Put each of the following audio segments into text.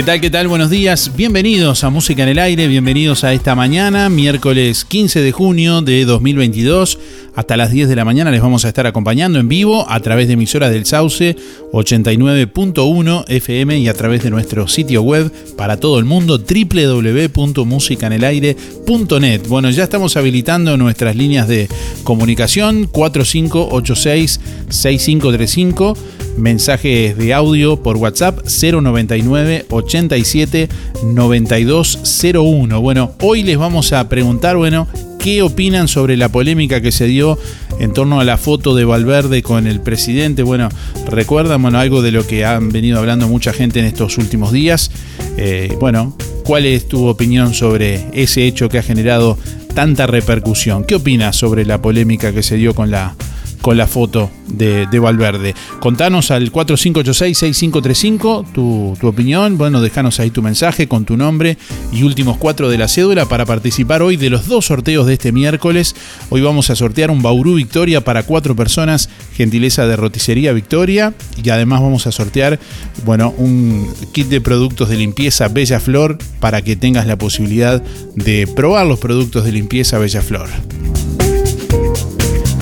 ¿Qué tal? ¿Qué tal? Buenos días. Bienvenidos a Música en el Aire. Bienvenidos a esta mañana, miércoles 15 de junio de 2022. Hasta las 10 de la mañana les vamos a estar acompañando en vivo a través de emisoras del Sauce 89.1 FM y a través de nuestro sitio web para todo el mundo www.musicanelaire.net. Bueno, ya estamos habilitando nuestras líneas de comunicación 4586 6535 mensajes de audio por WhatsApp 099 87 9201. Bueno, hoy les vamos a preguntar, bueno, ¿qué opinan sobre la polémica que se dio en torno a la foto de Valverde con el presidente? Bueno, recuerdan, bueno, algo de lo que han venido hablando mucha gente en estos últimos días. Eh, bueno, ¿cuál es tu opinión sobre ese hecho que ha generado tanta repercusión. ¿Qué opinas sobre la polémica que se dio con la con la foto de, Valverde. Contanos al 4586-6535 tu, tu opinión. Bueno, déjanos ahí tu mensaje con tu nombre y últimos cuatro de la cédula para participar hoy de los dos sorteos de este miércoles. Hoy vamos a sortear un Bauru Victoria para cuatro personas, gentileza de roticería Victoria. Y además vamos a sortear, bueno, un kit de productos de limpieza Bella Flor para que tengas la posibilidad de probar los productos de limpieza Bella Flor.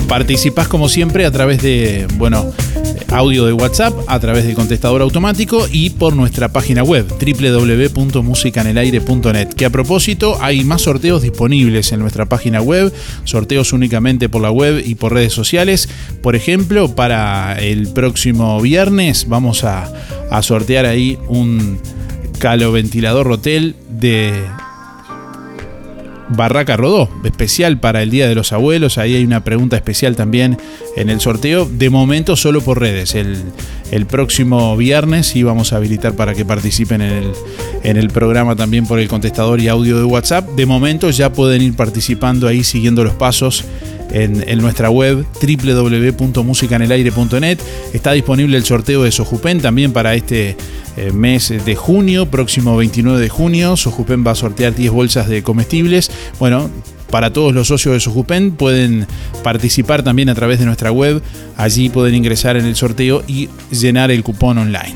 Participás como siempre a través de, bueno, audio de WhatsApp, a través del contestador automático y por nuestra página web www.musicanelaire.net. Que a propósito hay más sorteos disponibles en nuestra página web, sorteos únicamente por la web y por redes sociales. Por ejemplo, para el próximo viernes vamos a, a sortear ahí un caloventilador rotel de Barraca Rodó, especial para el Día de los Abuelos. Ahí hay una pregunta especial también en el sorteo. De momento solo por redes. El, próximo viernes sí vamos a habilitar para que participen en el, en el programa también por el contestador y audio de WhatsApp. De momento ya pueden ir participando ahí siguiendo los pasos en, nuestra web www.musicanelaire.net. Está disponible el sorteo de Sojupen también para este eh, mes de junio, próximo 29 de junio. Sojupen va a sortear 10 bolsas de comestibles. Bueno, para todos los socios de Sojupen pueden participar también a través de nuestra web. Allí pueden ingresar en el sorteo y llenar el cupón online.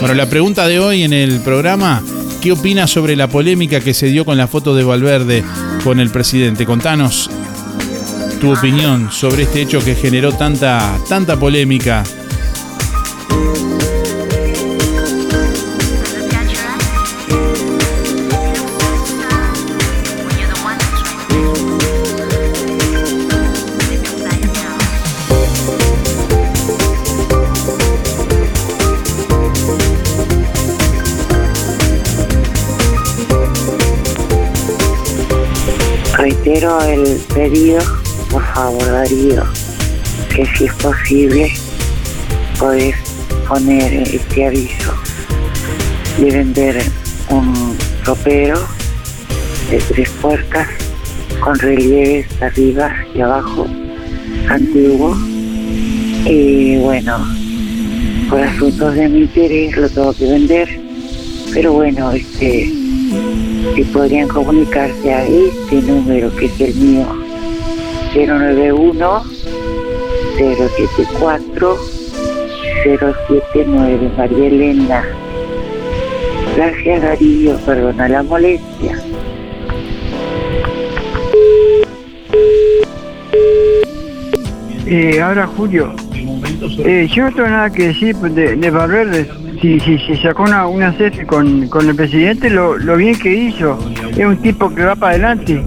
Bueno, la pregunta de hoy en el programa ¿Qué opinas sobre la polémica que se dio con la foto de Valverde con el presidente? Contanos tu opinión sobre este hecho que generó tanta, tanta polémica por favor Darío, que si es posible podés poner este aviso de vender un ropero de tres puertas con relieves arriba y abajo antiguo. Y bueno por asuntos de mi interés lo tengo que vender pero bueno este si podrían comunicarse a este número que es el mío 091 074 079 María Elena. Gracias Darío. Perdona la molestia. Eh, ahora Julio. Eh, yo no tengo nada que decir de, de Valverde. Si, si, si sacó una, una con, con el presidente, lo, lo bien que hizo. Es un tipo que va para adelante.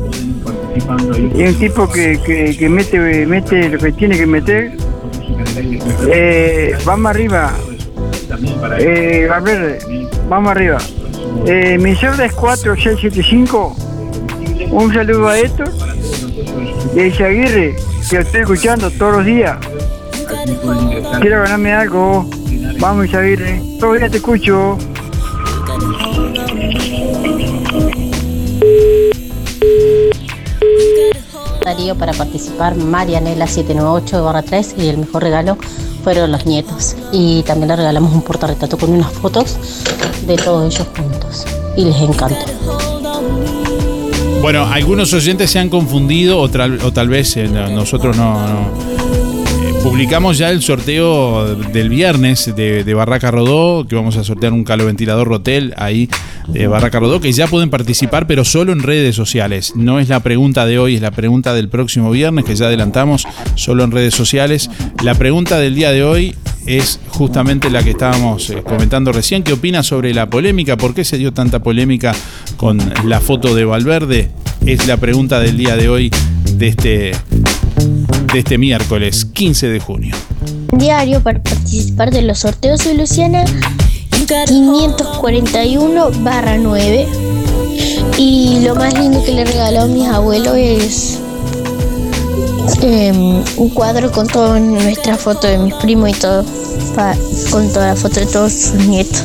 Es un tipo que, que, mete, mete lo que tiene que meter. Eh, vamos arriba. Eh, a ver, vamos arriba. Eh, mi celda es 4675. Un saludo a esto. Y a Aguirre, que estoy escuchando todos los días. Quiero ganarme algo. Vamos, Isaguirre. Todavía te escucho. Darío para participar, Marianela 798 3 y el mejor regalo fueron los nietos. Y también le regalamos un portarretrato con unas fotos de todos ellos juntos. Y les encanta. Bueno, algunos oyentes se han confundido o, tal vez eh, nosotros no publicamos ya el sorteo del viernes de, Barraca Rodó, que vamos a sortear un caloventilador Rotel ahí de Barraca Rodó, que ya pueden participar, pero solo en redes sociales. No es la pregunta de hoy, es la pregunta del próximo viernes, que ya adelantamos, solo en redes sociales. La pregunta del día de hoy es justamente la que estábamos eh, comentando recién. ¿Qué opina sobre la polémica? ¿Por qué se dio tanta polémica con la foto de Valverde? Es la pregunta del día de hoy de este de este miércoles 15 de junio. Diario para participar de los sorteos de Luciana 541 barra 9. Y lo más lindo que le regaló a mis abuelos es em, un cuadro con toda nuestra foto de mis primos y todo, con toda la foto de todos sus nietos.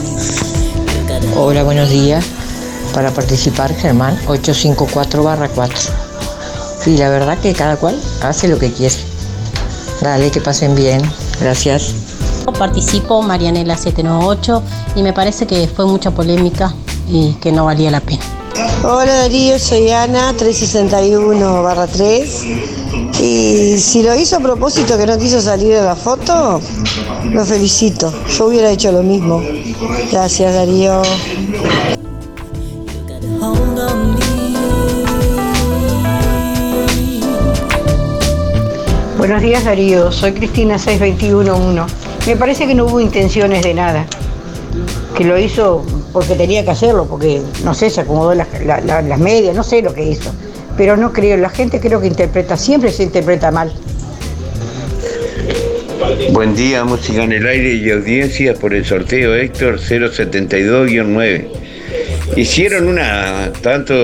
Hola, buenos días. Para participar, Germán, 854 barra 4. Y la verdad que cada cual hace lo que quiere. Dale, que pasen bien. Gracias. Participo Marianela 798 y me parece que fue mucha polémica y que no valía la pena. Hola Darío, soy Ana, 361 barra 3. Y si lo hizo a propósito que no quiso salir de la foto, lo felicito. Yo hubiera hecho lo mismo. Gracias Darío. Buenos días Darío, soy Cristina 6211. Me parece que no hubo intenciones de nada. Que lo hizo porque tenía que hacerlo, porque no sé, se acomodó las, las medias, no sé lo que hizo. Pero no creo, la gente creo que interpreta, siempre se interpreta mal. Buen día, música en el aire y audiencia por el sorteo Héctor 072-9. Hicieron una, tanto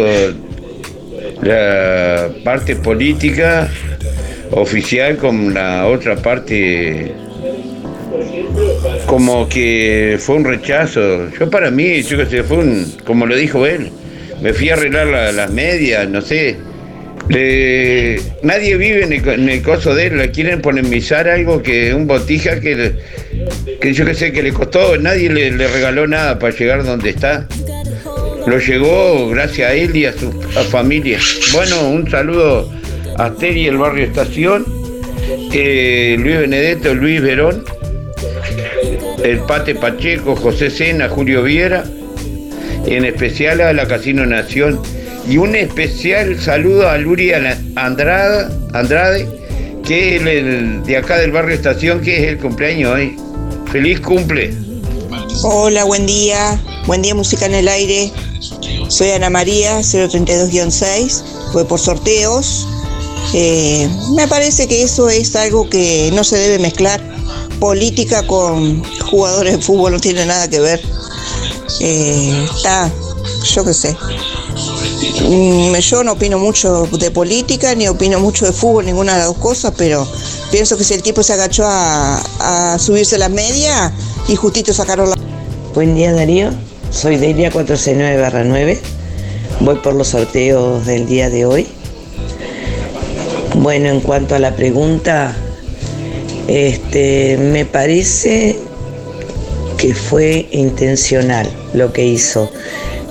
la parte política oficial como la otra parte como que fue un rechazo. Yo para mí, yo que sé, fue un, como lo dijo él, me fui a arreglar las medias, no sé. nadie vive en el, coso de él, le quieren polemizar algo que un botija que, que yo que sé que le costó, nadie le, regaló nada para llegar donde está. Lo llegó gracias a él y a su familia. Bueno, un saludo a Teri, el barrio Estación, eh, Luis Benedetto, Luis Verón el Pate Pacheco, José Sena, Julio Viera, en especial a la Casino Nación. Y un especial saludo a Luria Andrade, Andrade que es el, de acá del barrio Estación, que es el cumpleaños hoy. Feliz cumple. Hola, buen día. Buen día, música en el aire. Soy Ana María, 032-6. Fue por sorteos. Eh, me parece que eso es algo que no se debe mezclar política con jugadores de fútbol no tiene nada que ver. Eh, está, yo qué sé. Mm, yo no opino mucho de política ni opino mucho de fútbol, ninguna de las dos cosas, pero pienso que si el tipo se agachó a, subirse la media y justito sacaron la. Buen día Darío, soy Delia 469-9, voy por los sorteos del día de hoy. Bueno, en cuanto a la pregunta, este, me parece que fue intencional lo que hizo,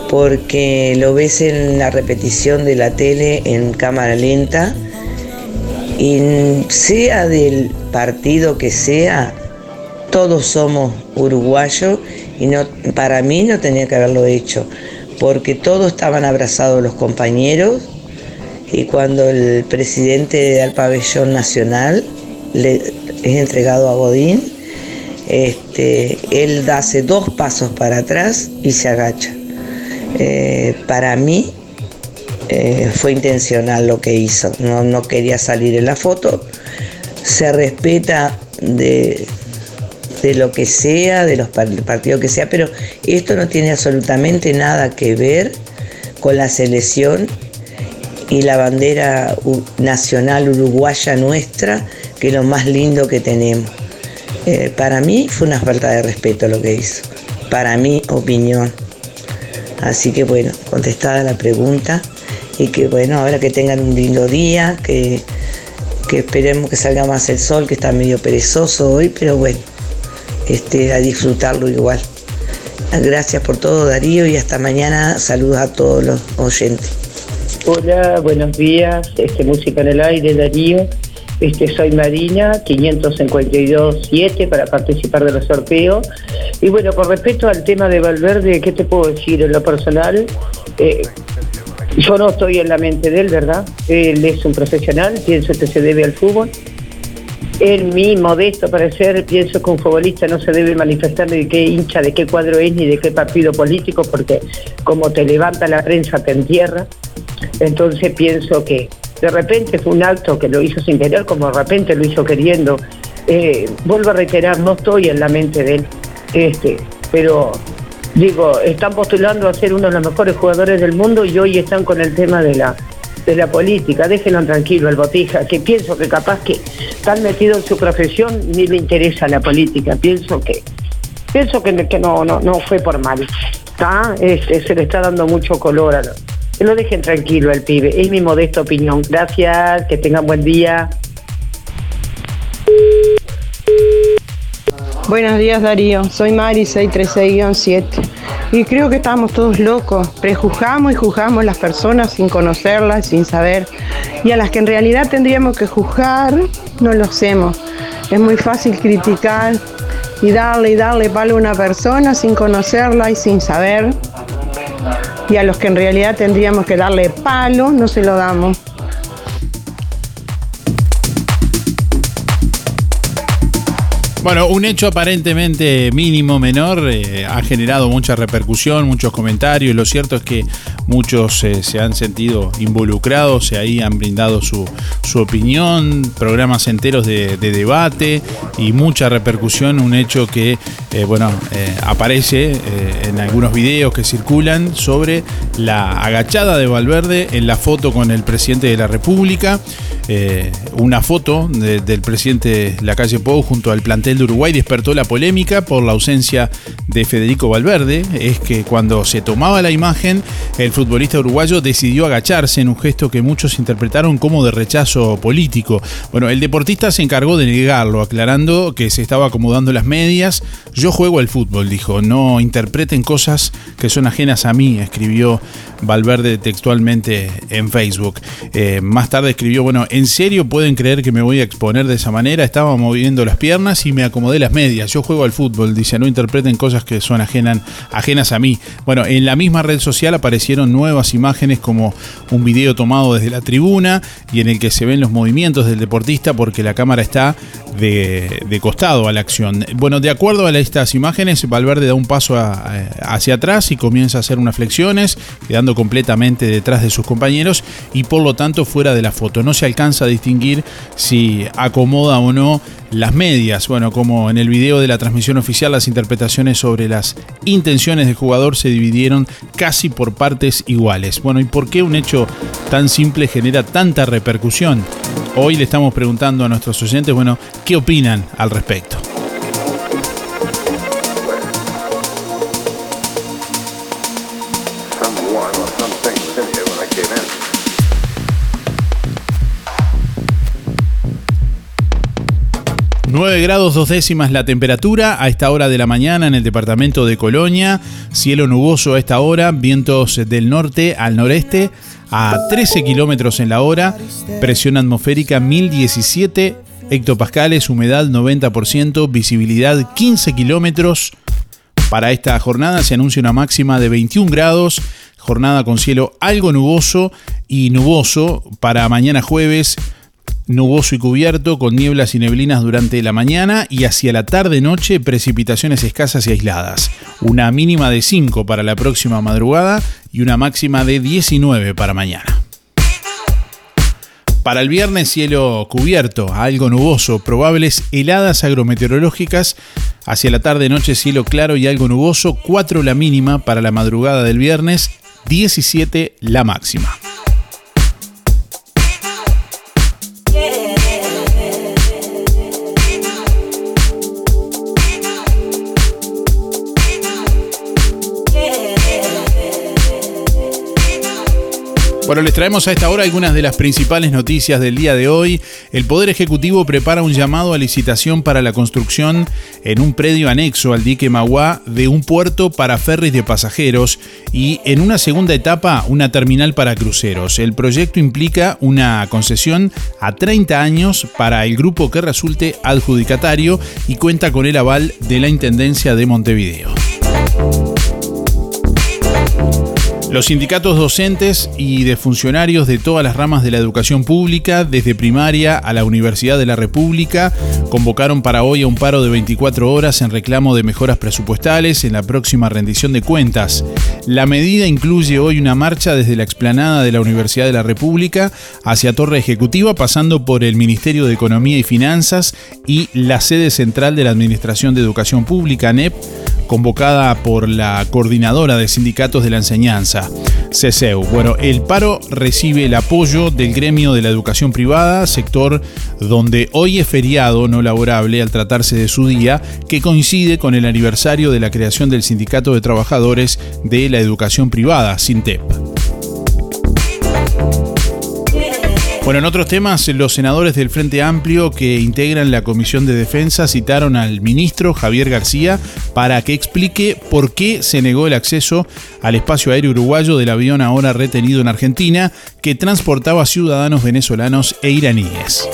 porque lo ves en la repetición de la tele en cámara lenta y sea del partido que sea, todos somos uruguayos y no, para mí no tenía que haberlo hecho, porque todos estaban abrazados los compañeros y cuando el presidente al pabellón nacional le es entregado a Godín, este, él hace dos pasos para atrás y se agacha. Eh, para mí eh, fue intencional lo que hizo, no, quería salir en la foto, se respeta de, de lo que sea, de los partidos que sea, pero esto no tiene absolutamente nada que ver con la selección y la bandera nacional uruguaya nuestra que es lo más lindo que tenemos. Eh, para mí fue una falta de respeto lo que hizo, para mi opinión. Así que bueno, contestada la pregunta y que bueno, ahora que tengan un lindo día, que, que esperemos que salga más el sol, que está medio perezoso hoy, pero bueno, este, a disfrutarlo igual. Gracias por todo Darío y hasta mañana. Saludos a todos los oyentes. Hola, buenos días. Este, música en el aire, Darío. Este, soy Marina, 552-7 para participar de los sorteos. Y bueno, con respecto al tema de Valverde, ¿qué te puedo decir en lo personal? Eh, yo no estoy en la mente de él, ¿verdad? Él es un profesional, pienso que se debe al fútbol. En mi modesto parecer, pienso que un futbolista no se debe manifestar de qué hincha, de qué cuadro es, ni de qué partido político, porque como te levanta la prensa, te entierra. Entonces pienso que de repente fue un acto que lo hizo sin querer, como de repente lo hizo queriendo. Eh, vuelvo a reiterar, no estoy en la mente de él, este, pero digo, están postulando a ser uno de los mejores jugadores del mundo y hoy están con el tema de la de la política, déjenlo tranquilo el Botija, que pienso que capaz que tan metido en su profesión ni le interesa la política, pienso que pienso que, no, no, no fue por mal. ¿Está? se le está dando mucho color a que lo dejen tranquilo al pibe. Es mi modesta opinión. Gracias, que tengan buen día. Buenos días Darío, soy Mari 636-7 y creo que estamos todos locos, prejuzgamos y juzgamos las personas sin conocerlas, sin saber y a las que en realidad tendríamos que juzgar no lo hacemos. Es muy fácil criticar y darle y darle palo a una persona sin conocerla y sin saber y a los que en realidad tendríamos que darle palo no se lo damos. Bueno, un hecho aparentemente mínimo, menor, eh, ha generado mucha repercusión, muchos comentarios. Lo cierto es que muchos eh, se han sentido involucrados, se ahí han brindado su, opinión, programas enteros de, debate y mucha repercusión. Un hecho que, eh, bueno, aparece en algunos videos que circulan sobre la agachada de Valverde en la foto con el presidente de la República. una foto del presidente de la calle Pou junto al plantel de Uruguay despertó la polémica por la ausencia de Federico Valverde. Es que cuando se tomaba la imagen, el futbolista uruguayo decidió agacharse en un gesto que muchos interpretaron como de rechazo político. Bueno, el deportista se encargó de negarlo, aclarando que se estaba acomodando las medias. Yo juego al fútbol, dijo, no interpreten cosas que son ajenas a mí, escribió Valverde textualmente en Facebook. Eh, más tarde escribió, bueno, ¿en serio pueden creer que me voy a exponer de esa manera? Estaba moviendo las piernas y me acomodé las medias. Yo juego al fútbol, dice, no interpreten cosas que son ajenas a mí. Bueno, en la misma red social aparecieron nuevas imágenes como un video tomado desde la tribuna y en el que se ven los movimientos del deportista porque la cámara está de, costado a la acción. Bueno, de acuerdo a estas imágenes, Valverde da un paso hacia atrás y comienza a hacer unas flexiones, quedando completamente detrás de sus compañeros y por lo tanto fuera de la foto. No se alcanza a distinguir si acomoda o no las medias. Bueno, como en el video de la transmisión oficial, las interpretaciones sobre las intenciones del jugador se dividieron casi por partes iguales. Bueno, ¿y por qué un hecho tan simple genera tanta repercusión? Hoy le estamos preguntando a nuestros oyentes, bueno, ¿qué opinan al respecto? 9 grados dos décimas la temperatura a esta hora de la mañana en el departamento de Colonia. Cielo nuboso a esta hora, vientos del norte al noreste a 13 kilómetros en la hora, presión atmosférica 1017 hectopascales, humedad 90%, visibilidad 15 kilómetros. Para esta jornada se anuncia una máxima de 21 grados, jornada con cielo algo nuboso y nuboso para mañana jueves nuboso y cubierto, con nieblas y neblinas durante la mañana y hacia la tarde-noche precipitaciones escasas y aisladas. Una mínima de 5 para la próxima madrugada y una máxima de 19 para mañana. Para el viernes cielo cubierto, algo nuboso, probables heladas agrometeorológicas. Hacia la tarde-noche cielo claro y algo nuboso, 4 la mínima para la madrugada del viernes, 17 la máxima. Bueno, les traemos a esta hora algunas de las principales noticias del día de hoy. El Poder Ejecutivo prepara un llamado a licitación para la construcción en un predio anexo al dique Maguá de un puerto para ferries de pasajeros y en una segunda etapa una terminal para cruceros. El proyecto implica una concesión a 30 años para el grupo que resulte adjudicatario y cuenta con el aval de la Intendencia de Montevideo. Los sindicatos docentes y de funcionarios de todas las ramas de la educación pública, desde primaria a la Universidad de la República, convocaron para hoy a un paro de 24 horas en reclamo de mejoras presupuestales en la próxima rendición de cuentas. La medida incluye hoy una marcha desde la explanada de la Universidad de la República hacia Torre Ejecutiva, pasando por el Ministerio de Economía y Finanzas y la sede central de la Administración de Educación Pública, ANEP convocada por la coordinadora de sindicatos de la enseñanza, CESEU. Bueno, el paro recibe el apoyo del gremio de la educación privada, sector donde hoy es feriado no laborable al tratarse de su día, que coincide con el aniversario de la creación del Sindicato de Trabajadores de la Educación Privada, SINTEP. Bueno, en otros temas, los senadores del Frente Amplio que integran la Comisión de Defensa citaron al ministro Javier García para que explique por qué se negó el acceso al espacio aéreo uruguayo del avión ahora retenido en Argentina que transportaba ciudadanos venezolanos e iraníes.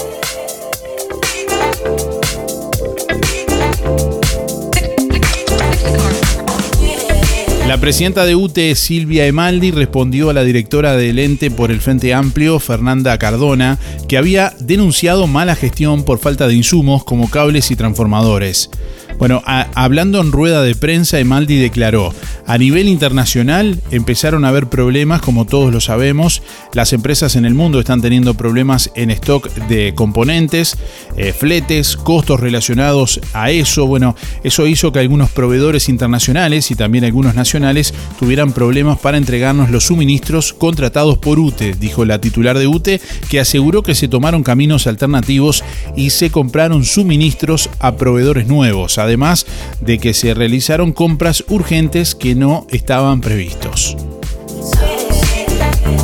La presidenta de UTE, Silvia Emaldi, respondió a la directora del ente por el Frente Amplio, Fernanda Cardona, que había denunciado mala gestión por falta de insumos como cables y transformadores. Bueno, hablando en rueda de prensa, Emaldi declaró, a nivel internacional empezaron a haber problemas, como todos lo sabemos, las empresas en el mundo están teniendo problemas en stock de componentes, eh, fletes, costos relacionados a eso. Bueno, eso hizo que algunos proveedores internacionales y también algunos nacionales tuvieran problemas para entregarnos los suministros contratados por UTE, dijo la titular de UTE, que aseguró que se tomaron caminos alternativos y se compraron suministros a proveedores nuevos además de que se realizaron compras urgentes que no estaban previstos.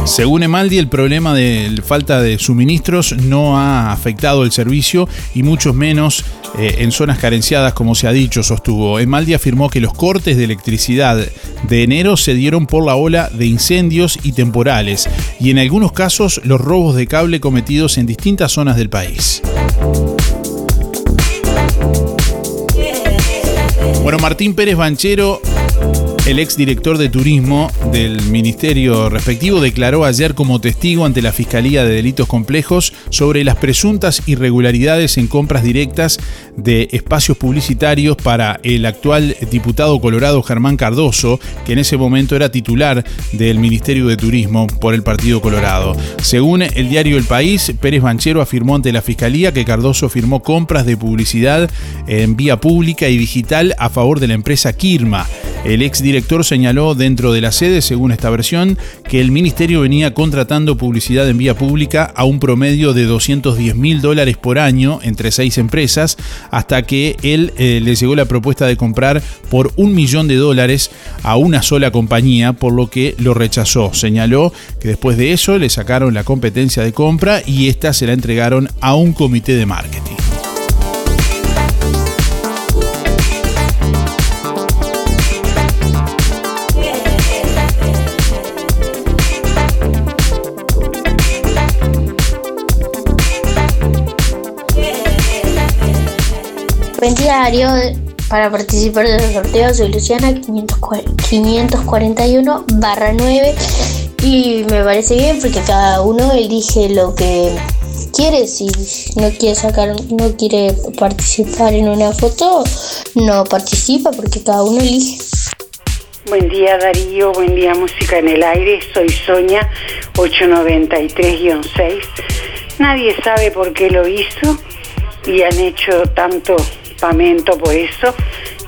Según Emaldi, el problema de falta de suministros no ha afectado el servicio y mucho menos eh, en zonas carenciadas, como se ha dicho, sostuvo. Emaldi afirmó que los cortes de electricidad de enero se dieron por la ola de incendios y temporales y en algunos casos los robos de cable cometidos en distintas zonas del país. Bueno, Martín Pérez Banchero el exdirector de turismo del ministerio respectivo declaró ayer como testigo ante la Fiscalía de Delitos Complejos sobre las presuntas irregularidades en compras directas de espacios publicitarios para el actual diputado colorado Germán Cardoso, que en ese momento era titular del Ministerio de Turismo por el Partido Colorado. Según el diario El País, Pérez Banchero afirmó ante la Fiscalía que Cardoso firmó compras de publicidad en vía pública y digital a favor de la empresa Kirma. El exdirector señaló dentro de la sede, según esta versión, que el ministerio venía contratando publicidad en vía pública a un promedio de 210 mil dólares por año entre seis empresas, hasta que él eh, le llegó la propuesta de comprar por un millón de dólares a una sola compañía, por lo que lo rechazó. Señaló que después de eso le sacaron la competencia de compra y esta se la entregaron a un comité de marketing. Buen diario para participar de los sorteos soy Luciana 541 barra 9 y me parece bien porque cada uno elige lo que quiere. Si no quiere sacar no quiere participar en una foto no participa porque cada uno elige. Buen día Darío, buen día Música en el Aire, soy Sonia 893-6. Nadie sabe por qué lo hizo y han hecho tanto pamento por eso.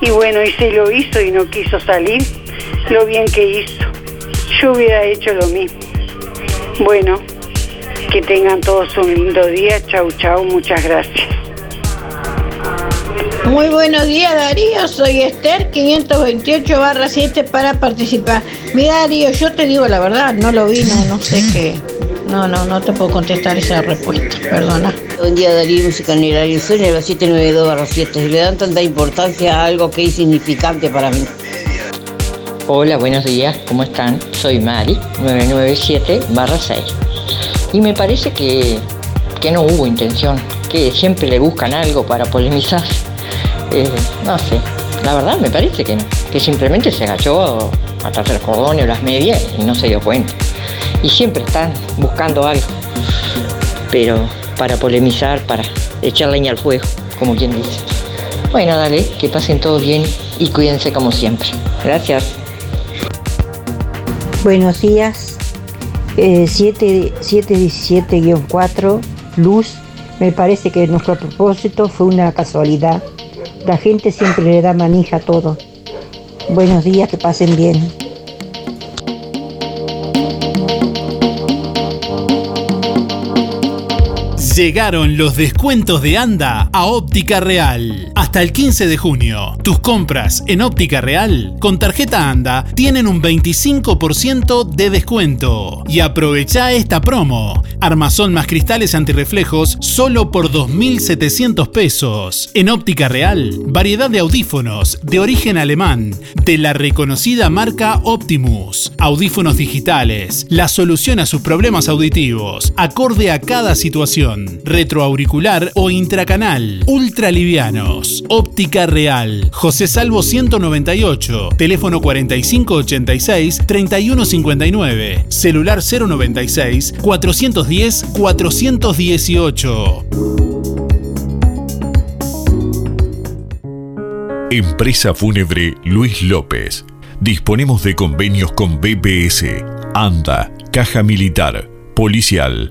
Y bueno, y se lo hizo y no quiso salir, lo bien que hizo. Yo hubiera hecho lo mismo. Bueno, que tengan todos un lindo día. Chau, chau, muchas gracias. Muy buenos días Darío, soy Esther 528 barra 7 para participar. Mira Darío, yo te digo la verdad, no lo vi, no, no sé qué. No, no, no te puedo contestar esa respuesta, perdona. Buen día Darío, música en el soy la 792 7. Le dan tanta importancia a algo que es significante para mí. Hola, buenos días, ¿cómo están? Soy Mari, 997 6. Y me parece que, que no hubo intención, que siempre le buscan algo para polemizar. Eh, no sé, la verdad me parece que que simplemente se agachó atrás del cordón o las medias y no se dio cuenta. Y siempre están buscando algo, pero para polemizar, para echar leña al fuego, como quien dice. Bueno, dale, que pasen todos bien y cuídense como siempre. Gracias. Buenos días. 717-4, Luz. Me parece que nuestro propósito fue una casualidad. La gente siempre le da manija a todo. Buenos días, que pasen bien. Llegaron los descuentos de ANDA a Óptica Real. Hasta el 15 de junio, tus compras en Óptica Real con tarjeta ANDA tienen un 25% de descuento. Y aprovecha esta promo. Armazón más cristales antirreflejos solo por 2.700 pesos. En Óptica Real, variedad de audífonos de origen alemán de la reconocida marca Optimus. Audífonos digitales, la solución a sus problemas auditivos, acorde a cada situación retroauricular o intracanal, ultralivianos, óptica real, José Salvo 198, teléfono 4586-3159, celular 096 410 418. Empresa Fúnebre Luis López. Disponemos de convenios con BBS, ANDA, Caja Militar, Policial,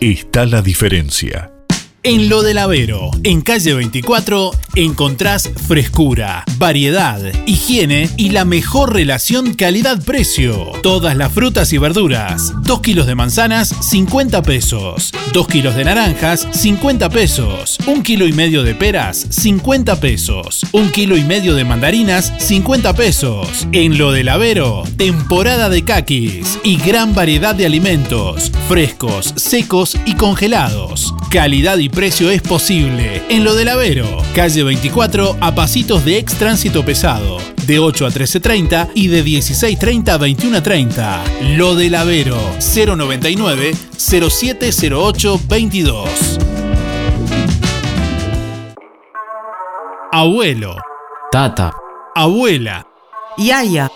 está la diferencia. En Lo del Avero, en calle 24, encontrás frescura, variedad, higiene y la mejor relación calidad-precio. Todas las frutas y verduras. 2 kilos de manzanas, 50 pesos. 2 kilos de naranjas, 50 pesos. 1 kilo y medio de peras, 50 pesos. 1 kilo y medio de mandarinas, 50 pesos. En Lo del Avero, temporada de caquis y gran variedad de alimentos, frescos, secos y congelados. Calidad y precio es posible. En lo del Avero, calle 24 a pasitos de ex tránsito pesado, de 8 a 13.30 y de 16.30 a 21.30. Lo del Avero, 099 0708 22. Abuelo. Tata. Abuela. Yaya.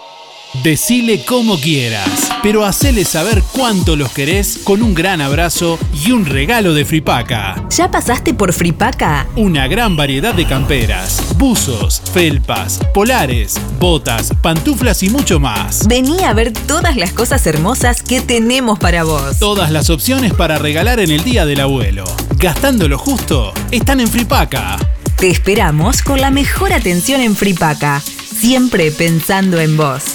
Decile como quieras, pero hacele saber cuánto los querés con un gran abrazo y un regalo de Fripaca. ¿Ya pasaste por Fripaca? Una gran variedad de camperas, buzos, felpas, polares, botas, pantuflas y mucho más. Vení a ver todas las cosas hermosas que tenemos para vos. Todas las opciones para regalar en el Día del Abuelo. Gastando lo justo, están en Fripaca. Te esperamos con la mejor atención en Fripaca, siempre pensando en vos.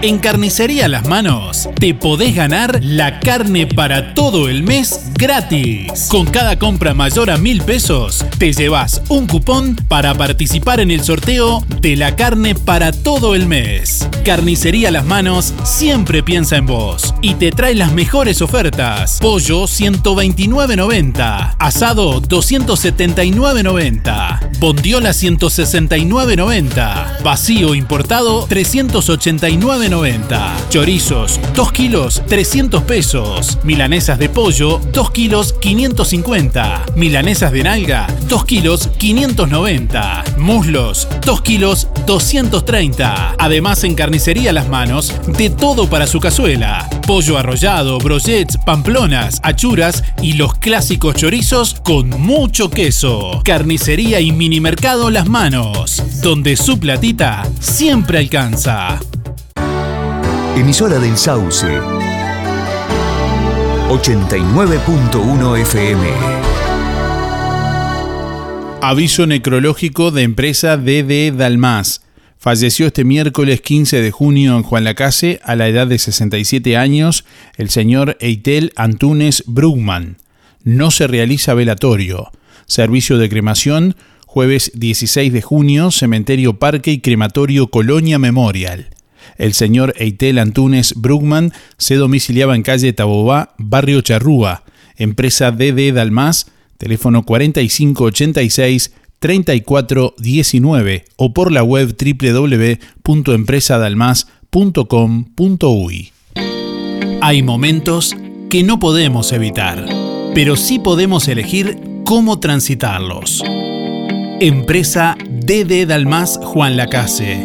En Carnicería Las Manos te podés ganar la carne para todo el mes gratis. Con cada compra mayor a mil pesos, te llevas un cupón para participar en el sorteo de la carne para todo el mes. Carnicería Las Manos siempre piensa en vos y te trae las mejores ofertas. Pollo 129.90, asado 279.90, bondiola 169.90, vacío importado 389.90, chorizos 2 kilos 300 pesos, milanesas de pollo 2 kilos 550, milanesas de nalga 2 kilos 590, muslos 2 kilos 230. Además en carnicería Las Manos, de todo para su cazuela. Pollo arrollado, brochets, pamplonas, achuras y los clásicos chorizos con mucho queso. Carnicería y mini mercado Las Manos, donde su platita siempre alcanza. Emisora del Sauce. 89.1 FM. Aviso necrológico de empresa DD Dalmas. Falleció este miércoles 15 de junio en Juan Lacase a la edad de 67 años el señor Eitel Antunes Brugman. No se realiza velatorio. Servicio de cremación jueves 16 de junio, Cementerio Parque y Crematorio Colonia Memorial. El señor Eitel Antunes Brugman se domiciliaba en calle Tabobá, barrio Charrúa, empresa DD Dalmas, teléfono 4586 3419 o por la web www.empresadalmas.com.uy. Hay momentos que no podemos evitar, pero sí podemos elegir cómo transitarlos. Empresa DD Dalmas Juan Lacase,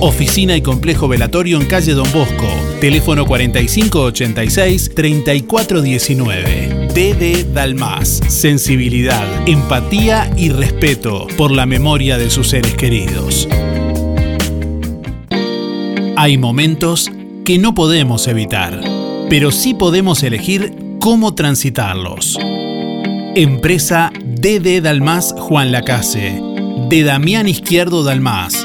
Oficina y complejo velatorio en calle Don Bosco. Teléfono 4586-3419. DD Dalmas. Sensibilidad, empatía y respeto por la memoria de sus seres queridos. Hay momentos que no podemos evitar, pero sí podemos elegir cómo transitarlos. Empresa DD Dalmas Juan Lacase, de Damián Izquierdo Dalmas.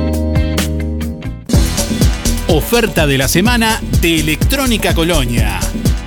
Oferta de la semana de Electrónica Colonia.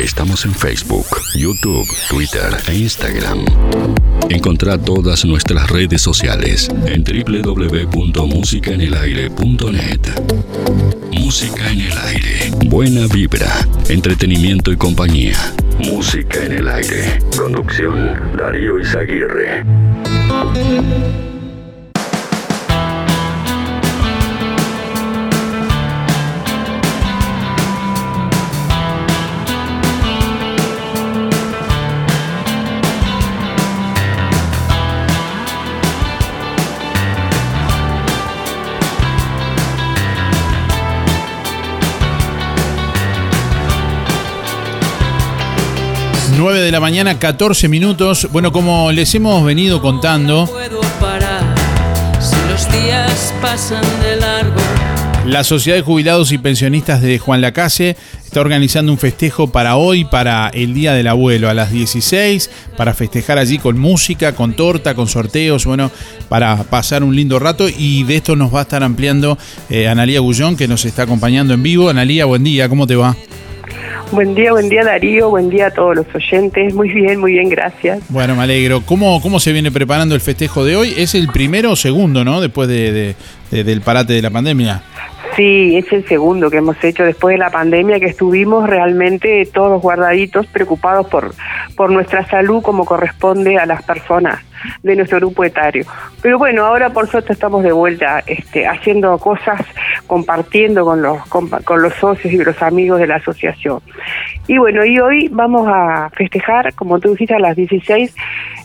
Estamos en Facebook, YouTube, Twitter e Instagram. Encontrá todas nuestras redes sociales en www.musicaenelaire.net. Música en el aire. Buena vibra, entretenimiento y compañía. Música en el aire. Conducción Darío Izaguirre. Nueve de la mañana, 14 minutos. Bueno, como les hemos venido contando, puedo parar si los días pasan de largo La Sociedad de Jubilados y Pensionistas de Juan Lacase está organizando un festejo para hoy, para el Día del Abuelo, a las 16, para festejar allí con música, con torta, con sorteos, bueno, para pasar un lindo rato. Y de esto nos va a estar ampliando eh, Analía Gullón, que nos está acompañando en vivo. Analía, buen día, ¿cómo te va? Buen día, buen día Darío, buen día a todos los oyentes. Muy bien, muy bien, gracias. Bueno, me alegro. ¿Cómo, cómo se viene preparando el festejo de hoy? Es el primero o segundo, ¿no? Después de, del parate de la pandemia. Sí, es el segundo que hemos hecho después de la pandemia que estuvimos realmente todos guardaditos, preocupados por, por nuestra salud como corresponde a las personas de nuestro grupo etario. Pero bueno, ahora por suerte estamos de vuelta este, haciendo cosas, compartiendo con los, con, los socios y los amigos de la asociación. Y bueno, y hoy vamos a festejar, como tú dijiste, a las 16,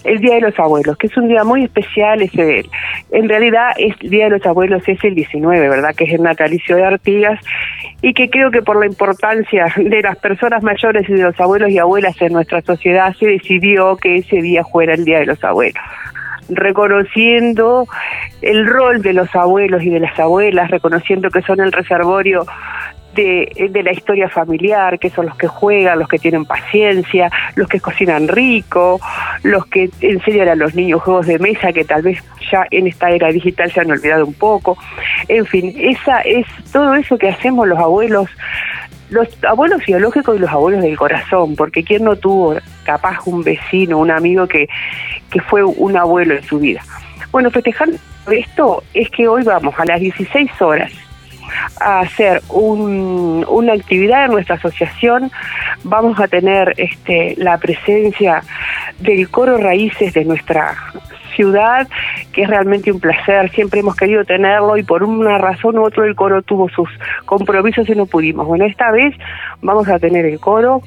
el Día de los Abuelos, que es un día muy especial ese En realidad, el Día de los Abuelos es el 19, ¿verdad? Que es el natalicio de Artigas y que creo que por la importancia de las personas mayores y de los abuelos y abuelas en nuestra sociedad se decidió que ese día fuera el Día de los Abuelos reconociendo el rol de los abuelos y de las abuelas, reconociendo que son el reservorio de, de, la historia familiar, que son los que juegan, los que tienen paciencia, los que cocinan rico, los que enseñan a los niños juegos de mesa que tal vez ya en esta era digital se han olvidado un poco. En fin, esa es todo eso que hacemos los abuelos los abuelos biológicos y los abuelos del corazón, porque quién no tuvo capaz un vecino, un amigo que, que fue un abuelo en su vida. Bueno, festejando esto es que hoy vamos a las 16 horas a hacer un, una actividad en nuestra asociación. Vamos a tener este, la presencia del coro Raíces de nuestra ciudad, que es realmente un placer, siempre hemos querido tenerlo y por una razón u otra el coro tuvo sus compromisos y no pudimos. Bueno, esta vez vamos a tener el coro,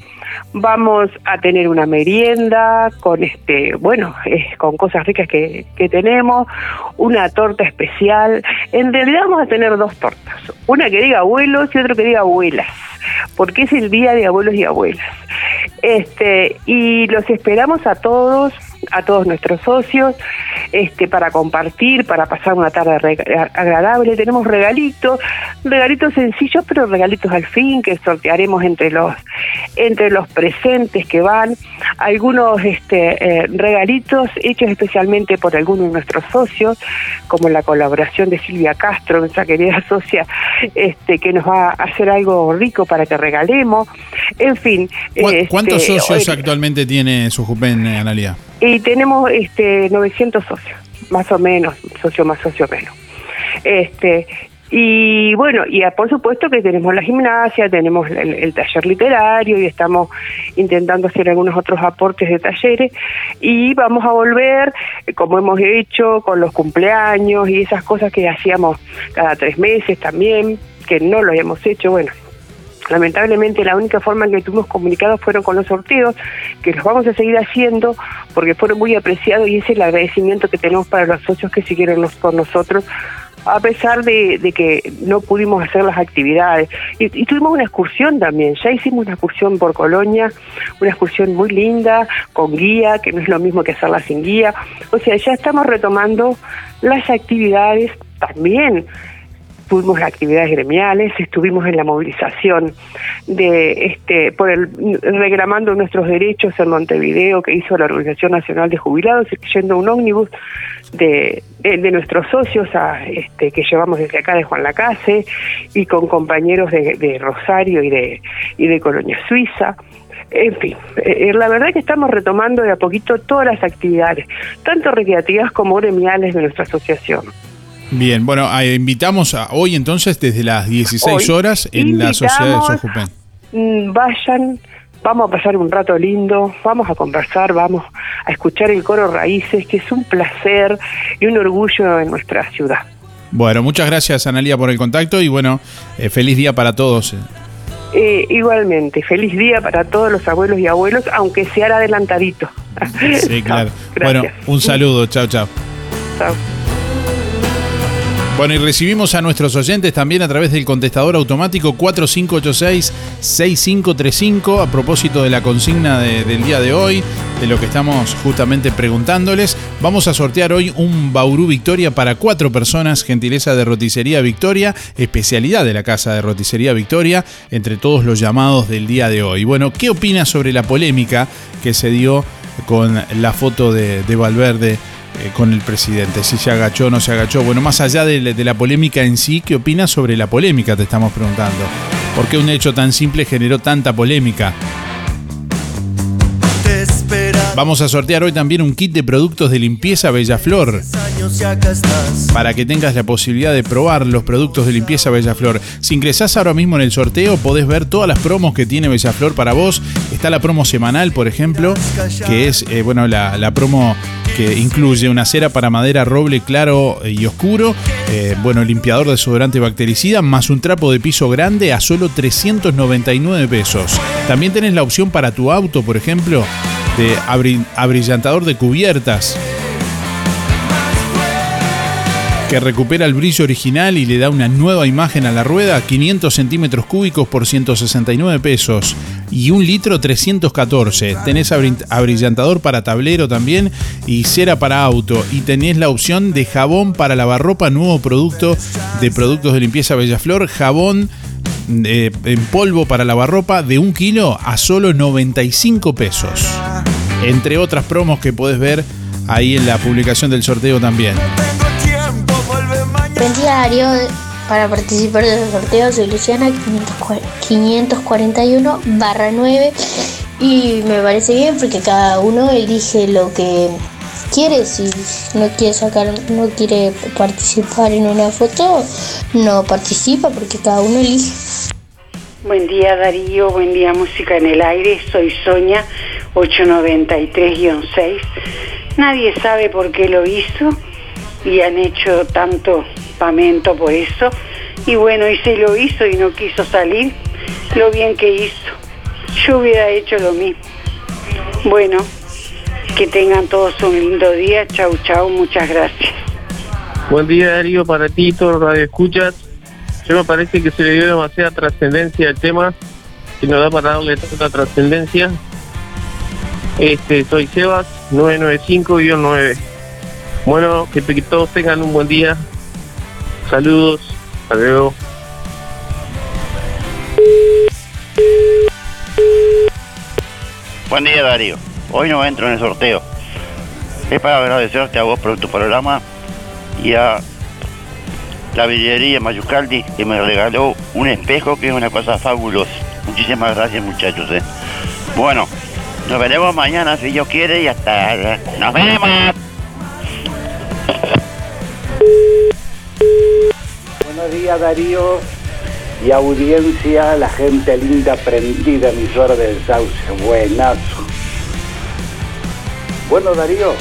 vamos a tener una merienda con este, bueno, con cosas ricas que, que tenemos, una torta especial. En realidad vamos a tener dos tortas, una que diga abuelos y otra que diga abuelas, porque es el día de abuelos y abuelas. Este, y los esperamos a todos a todos nuestros socios este para compartir, para pasar una tarde agradable. Tenemos regalitos, regalitos sencillos, pero regalitos al fin que sortearemos entre los entre los presentes que van. Algunos este, eh, regalitos hechos especialmente por algunos de nuestros socios, como la colaboración de Silvia Castro, nuestra querida socia, este, que nos va a hacer algo rico para que regalemos. En fin. ¿Cuántos este, socios actualmente tiene su Jupen, Analia? Y tenemos este 900 socios, más o menos, socio más, socio menos. Este, y bueno, y por supuesto que tenemos la gimnasia, tenemos el, taller literario y estamos intentando hacer algunos otros aportes de talleres y vamos a volver, como hemos hecho, con los cumpleaños y esas cosas que hacíamos cada tres meses también, que no lo habíamos hecho, bueno, Lamentablemente la única forma en que tuvimos comunicados fueron con los sorteos, que los vamos a seguir haciendo porque fueron muy apreciados y es el agradecimiento que tenemos para los socios que siguieron con nosotros a pesar de, que no pudimos hacer las actividades. Y, tuvimos una excursión también, ya hicimos una excursión por Colonia, una excursión muy linda, con guía, que no es lo mismo que hacerla sin guía. O sea, ya estamos retomando las actividades también tuvimos actividades gremiales, estuvimos en la movilización de este por el reclamando nuestros derechos en Montevideo que hizo la Organización Nacional de Jubilados, yendo un ómnibus de, de, nuestros socios a, este, que llevamos desde acá de Juan Lacase y con compañeros de, de Rosario y de y de Colonia Suiza. En fin, eh, la verdad que estamos retomando de a poquito todas las actividades, tanto recreativas como gremiales de nuestra asociación. Bien, bueno, invitamos a hoy entonces desde las 16 horas en la Sociedad de Sojupen. Mm, vayan, vamos a pasar un rato lindo, vamos a conversar, vamos a escuchar el coro Raíces, que es un placer y un orgullo en nuestra ciudad. Bueno, muchas gracias Analia por el contacto y bueno, eh, feliz día para todos. Eh, igualmente, feliz día para todos los abuelos y abuelos, aunque sea adelantadito. Sí, claro. bueno, un saludo, chao, chao. Chao. Bueno, y recibimos a nuestros oyentes también a través del contestador automático 4586-6535 a propósito de la consigna de- del día de hoy, de lo que estamos justamente preguntándoles. Vamos a sortear hoy un Bauru Victoria para cuatro personas, gentileza de Roticería Victoria, especialidad de la Casa de Roticería Victoria, entre todos los llamados del día de hoy. Bueno, ¿qué opinas sobre la polémica que se dio con la foto de Valverde? Eh, con el presidente, si se agachó o no se agachó. Bueno, más allá de, de la polémica en sí, ¿qué opinas sobre la polémica? Te estamos preguntando. ¿Por qué un hecho tan simple generó tanta polémica? Vamos a sortear hoy también un kit de productos de limpieza Bellaflor para que tengas la posibilidad de probar los productos de limpieza Bellaflor. Si ingresás ahora mismo en el sorteo, podés ver todas las promos que tiene Bellaflor para vos. Está la promo semanal, por ejemplo, que es eh, bueno la, promo que incluye una cera para madera roble claro y oscuro, eh, bueno, limpiador de desodorante bactericida, más un trapo de piso grande a solo 399 pesos. También tenés la opción para tu auto, por ejemplo, abri- abrillantador de cubiertas que recupera el brillo original y le da una nueva imagen a la rueda, 500 centímetros cúbicos por 169 pesos y un litro 314. Tenés abri- abrillantador para tablero también y cera para auto y tenés la opción de jabón para lavarropa, nuevo producto de productos de limpieza Bellaflor, jabón eh, en polvo para lavarropa de un kilo a solo 95 pesos. Entre otras promos que podés ver ahí en la publicación del sorteo también. Buen día Darío, para participar del sorteo soy Luciana 541 barra 9 y me parece bien porque cada uno elige lo que quiere, si no quiere sacar, no quiere participar en una foto, no participa porque cada uno elige. Buen día Darío, buen día Música en el Aire, soy Sonia 893-6. Nadie sabe por qué lo hizo y han hecho tanto pamento por eso. Y bueno, y se lo hizo y no quiso salir, lo bien que hizo. Yo hubiera hecho lo mismo. Bueno, que tengan todos un lindo día. Chau, chau, muchas gracias. Buen día Darío, para ti, todos los radio escuchas. Yo me parece que se le dio demasiada trascendencia al tema, que no da para darle tanta trascendencia. Este, soy Sebas, 995-9. Bueno, que todos tengan un buen día. Saludos, hasta luego. Buen día Darío, hoy no entro en el sorteo. Es para agradecerte a vos por tu programa y a la villería Mayucaldi que me regaló un espejo que es una cosa fabulosa. Muchísimas gracias muchachos. eh. Bueno, nos veremos mañana si Dios quiere y hasta... ¡Nos vemos! Buenos días Darío y audiencia, la gente linda prendida, emisora del Sauce, buenazo. Bueno Darío,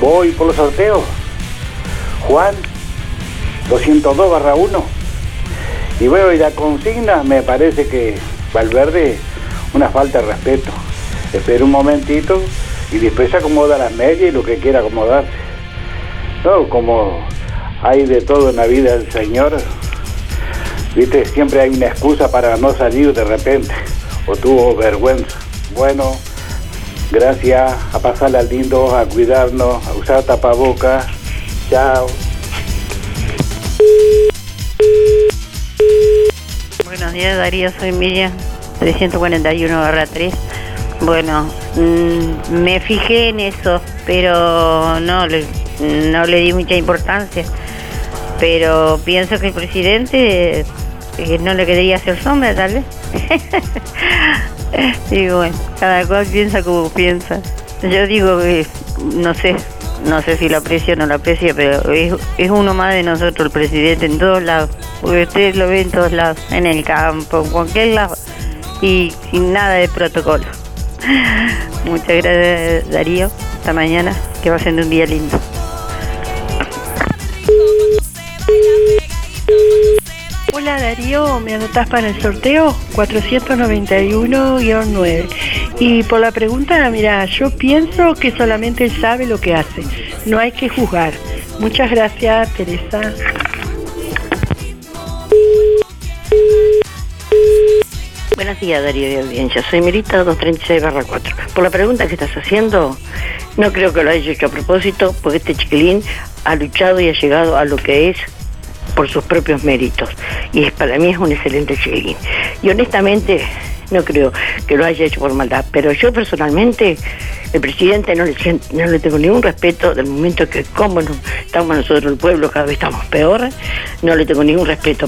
voy por los sorteos. Juan, 202 barra 1. Y veo y la consigna me parece que Valverde, una falta de respeto. Espera un momentito y después se acomoda las medias y lo que quiera acomodarse. No, como hay de todo en la vida del Señor, viste, siempre hay una excusa para no salir de repente, o tuvo vergüenza. Bueno, gracias, a pasarla lindo, a cuidarnos, a usar tapabocas. Chao. Buenos días Darío, soy Miriam, 341 barra 3. Bueno, mm, me fijé en eso, pero no le, no le di mucha importancia. Pero pienso que el presidente eh, no le quería hacer sombra, tal vez. y bueno, cada cual piensa como piensa. Yo digo que, no sé, no sé si lo aprecio o no lo aprecio, pero es, es uno más de nosotros, el presidente, en todos lados. Porque ustedes lo ven en todos lados, en el campo, en cualquier lado. Y sin nada de protocolo. Muchas gracias, Darío. Hasta mañana, que va siendo un día lindo. Hola Darío, ¿me anotás para el sorteo? 491-9. Y por la pregunta, mira, yo pienso que solamente él sabe lo que hace. No hay que juzgar. Muchas gracias, Teresa. Buenos días, Darío de Audiencia. Soy Mirita 236 4. Por la pregunta que estás haciendo, no creo que lo hayas hecho a propósito, porque este chiquilín ha luchado y ha llegado a lo que es por sus propios méritos. Y es, para mí es un excelente chiquilín. Y honestamente, no creo que lo haya hecho por maldad. Pero yo personalmente, el presidente no le, no le tengo ningún respeto del momento que como estamos nosotros el pueblo, cada vez estamos peor, no le tengo ningún respeto,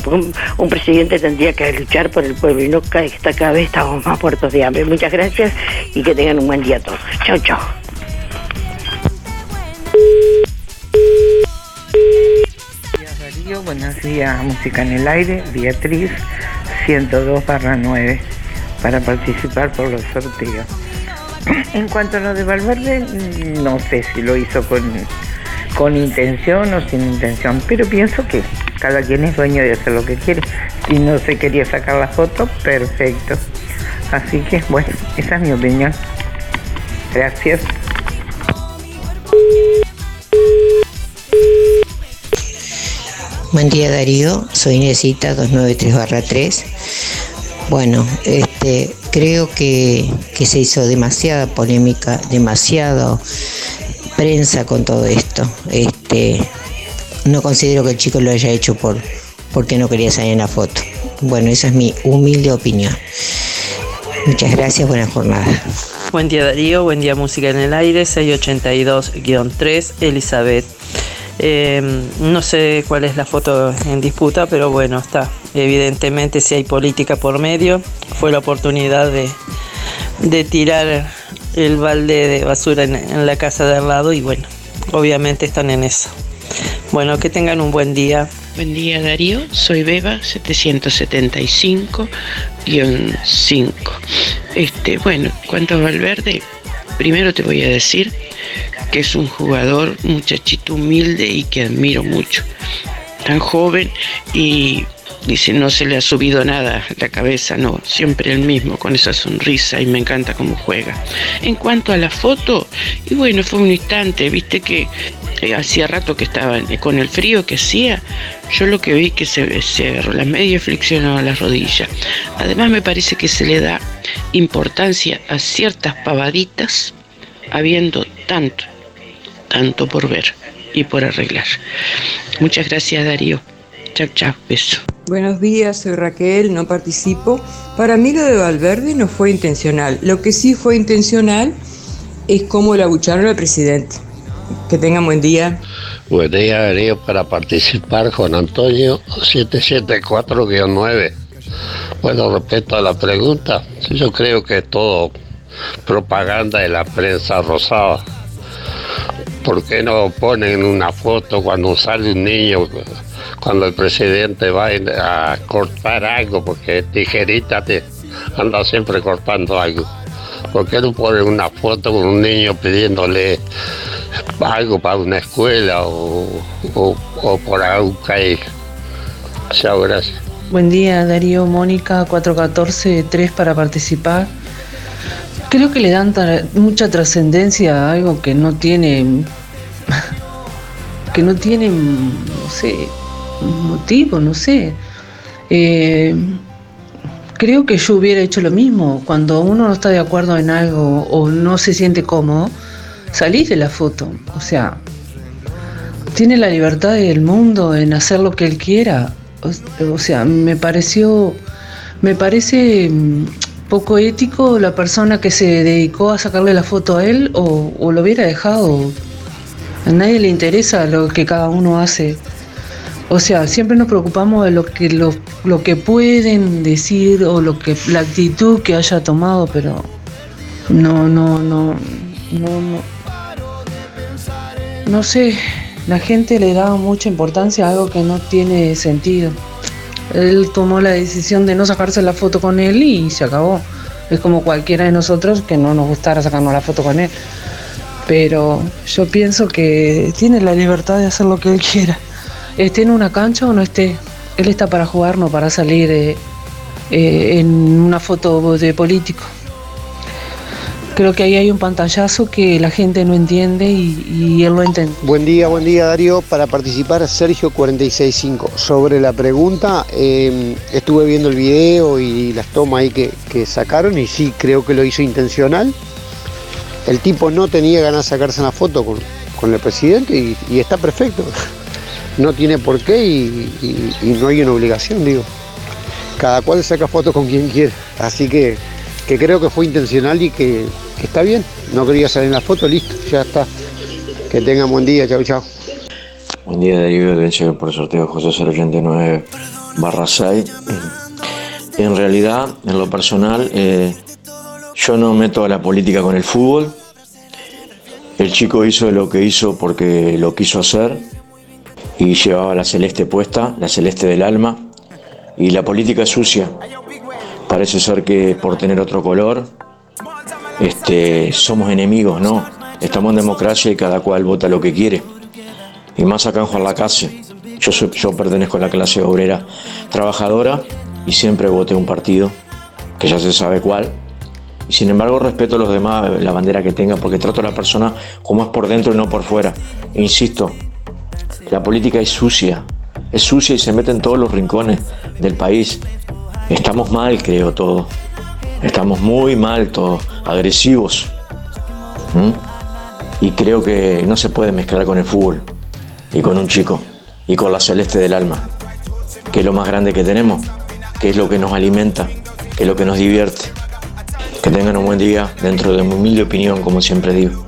un, presidente tendría que luchar por el pueblo y no cada, cada vez estamos más muertos de hambre. Muchas gracias y que tengan un buen día todos. Chao, chao. buenos días, Música en el Aire, Beatriz 102 barra 9 para participar por los sorteos. En cuanto a lo de Valverde, no sé si lo hizo con, con intención o sin intención, pero pienso que cada quien es dueño de hacer lo que quiere. Si no se quería sacar la foto, perfecto. Así que, bueno, esa es mi opinión. Gracias. Buen día Darío, soy Inesita 293-3. Bueno, este, creo que, se hizo demasiada polémica, demasiado prensa con todo esto. Este, no considero que el chico lo haya hecho por porque no quería salir en la foto. Bueno, esa es mi humilde opinión. Muchas gracias, buena jornada. Buen día Darío, buen día Música en el Aire, 682-3, Elizabeth. Eh, no sé cuál es la foto en disputa, pero bueno, está. Evidentemente, si hay política por medio, fue la oportunidad de, tirar el balde de basura en, la casa de al lado y bueno, obviamente están en eso. Bueno, que tengan un buen día. Buen día Darío, soy Beba 775-5. Este, bueno, cuanto a Valverde, primero te voy a decir que es un jugador, muchachito humilde y que admiro mucho. Tan joven y dice, no se le ha subido nada la cabeza, no, siempre el mismo, con esa sonrisa y me encanta cómo juega. En cuanto a la foto, y bueno, fue un instante, viste que eh, hacía rato que estaba eh, con el frío que hacía, yo lo que vi que se, se las medias flexionaban las rodillas. Además me parece que se le da importancia a ciertas pavaditas habiendo tanto tanto por ver y por arreglar. Muchas gracias Darío. Chao, chao, beso. Buenos días, soy Raquel, no participo. Para mí lo de Valverde no fue intencional. Lo que sí fue intencional es cómo le abucharon al presidente. Que tengan buen día. Buen día, Darío, para participar, Juan Antonio 774-9. Bueno, respecto a la pregunta, yo creo que es todo propaganda de la prensa rosada ¿Por qué no ponen una foto cuando sale un niño, cuando el presidente va a cortar algo? Porque tijerita te anda siempre cortando algo. ¿Por qué no ponen una foto con un niño pidiéndole algo para una escuela o, por algún país? Chao, gracias. Buen día, Darío Mónica, 414-3 para participar. Creo que le dan mucha trascendencia a algo que no tiene. que no tiene, no sé, motivo, no sé. Eh, creo que yo hubiera hecho lo mismo. Cuando uno no está de acuerdo en algo o no se siente cómodo, salís de la foto. O sea, tiene la libertad del mundo en hacer lo que él quiera. O, sea, me pareció, me parece mm, poco ético la persona que se dedicó a sacarle la foto a él o, lo hubiera dejado. A nadie le interesa lo que cada uno hace. O sea, siempre nos preocupamos de lo que, lo, lo que pueden decir o lo que la actitud que haya tomado, pero no, no, no, no, no. No sé, la gente le da mucha importancia a algo que no tiene sentido. Él tomó la decisión de no sacarse la foto con él y se acabó. Es como cualquiera de nosotros que no nos gustara sacarnos la foto con él. Pero yo pienso que tiene la libertad de hacer lo que él quiera. Esté en una cancha o no esté. Él está para jugar, no para salir eh, eh, en una foto de político. Creo que ahí hay un pantallazo que la gente no entiende y, él lo entiende. Buen día, buen día Darío. Para participar Sergio 465. Sobre la pregunta, eh, estuve viendo el video y las tomas ahí que, sacaron y sí, creo que lo hizo intencional. El tipo no tenía ganas de sacarse una foto con, con el presidente y, está perfecto. No tiene por qué y, no hay una obligación, digo. Cada cual saca fotos con quien quiere. Así que, que creo que fue intencional y que, está bien. No quería salir en la foto, listo, ya está. Que tengan buen día, chao, chao. Buen día, Darío, hecho por el sorteo José 089 barra 6. En realidad, en lo personal, eh, yo no meto a la política con el fútbol. El chico hizo lo que hizo porque lo quiso hacer y llevaba la celeste puesta, la celeste del alma. Y la política es sucia. Parece ser que por tener otro color este, somos enemigos, no. Estamos en democracia y cada cual vota lo que quiere. Y más acá en Juan Lacase. Yo, soy, yo pertenezco a la clase obrera trabajadora y siempre voté un partido, que ya se sabe cuál, y sin embargo respeto a los demás, la bandera que tengan, porque trato a la persona como es por dentro y no por fuera. E insisto, la política es sucia, es sucia y se mete en todos los rincones del país. Estamos mal, creo, todo. Estamos muy mal todos, agresivos. Y creo que no se puede mezclar con el fútbol y con un chico y con la celeste del alma, que es lo más grande que tenemos, que es lo que nos alimenta, que es lo que nos divierte. Que tengan un buen día dentro de mi humilde opinión, como siempre digo.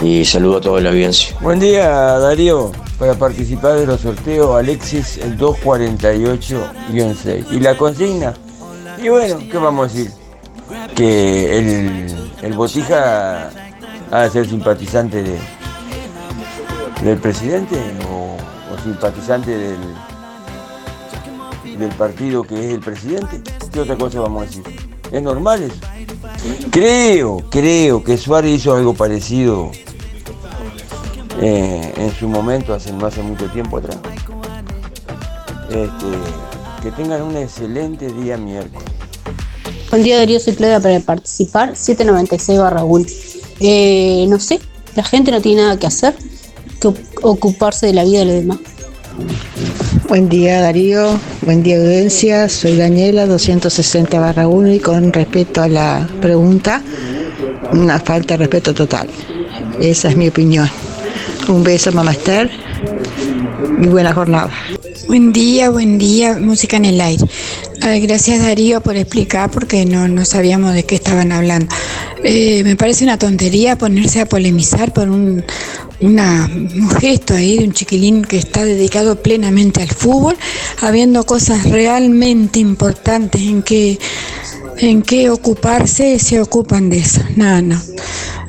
Y saludo a toda la audiencia. Buen día, Darío. Para participar de los sorteos, Alexis el 248-6. ¿Y la consigna? Y bueno, ¿qué vamos a decir? Que el, el Botija ha de ser simpatizante de, del presidente o, simpatizante del, del partido que es el presidente. ¿Qué otra cosa vamos a decir? ¿Es normal eso? Creo, creo que Suárez hizo algo parecido eh, en su momento, hace, no hace mucho tiempo atrás. Este, que tengan un excelente día miércoles. Buen día Darío, soy Claudia para participar, 796 barra 1. Eh, no sé, la gente no tiene nada que hacer que ocuparse de la vida de los demás. Buen día Darío, buen día audiencia, soy Daniela 260 barra 1 y con respecto a la pregunta, una falta de respeto total. Esa es mi opinión. Un beso mamá Esther y buena jornada. Buen día, buen día, música en el aire. Gracias Darío por explicar porque no, no sabíamos de qué estaban hablando. Eh, me parece una tontería ponerse a polemizar por un, una, un gesto ahí de un chiquilín que está dedicado plenamente al fútbol, habiendo cosas realmente importantes en que, en que ocuparse, se ocupan de eso. Nada, no.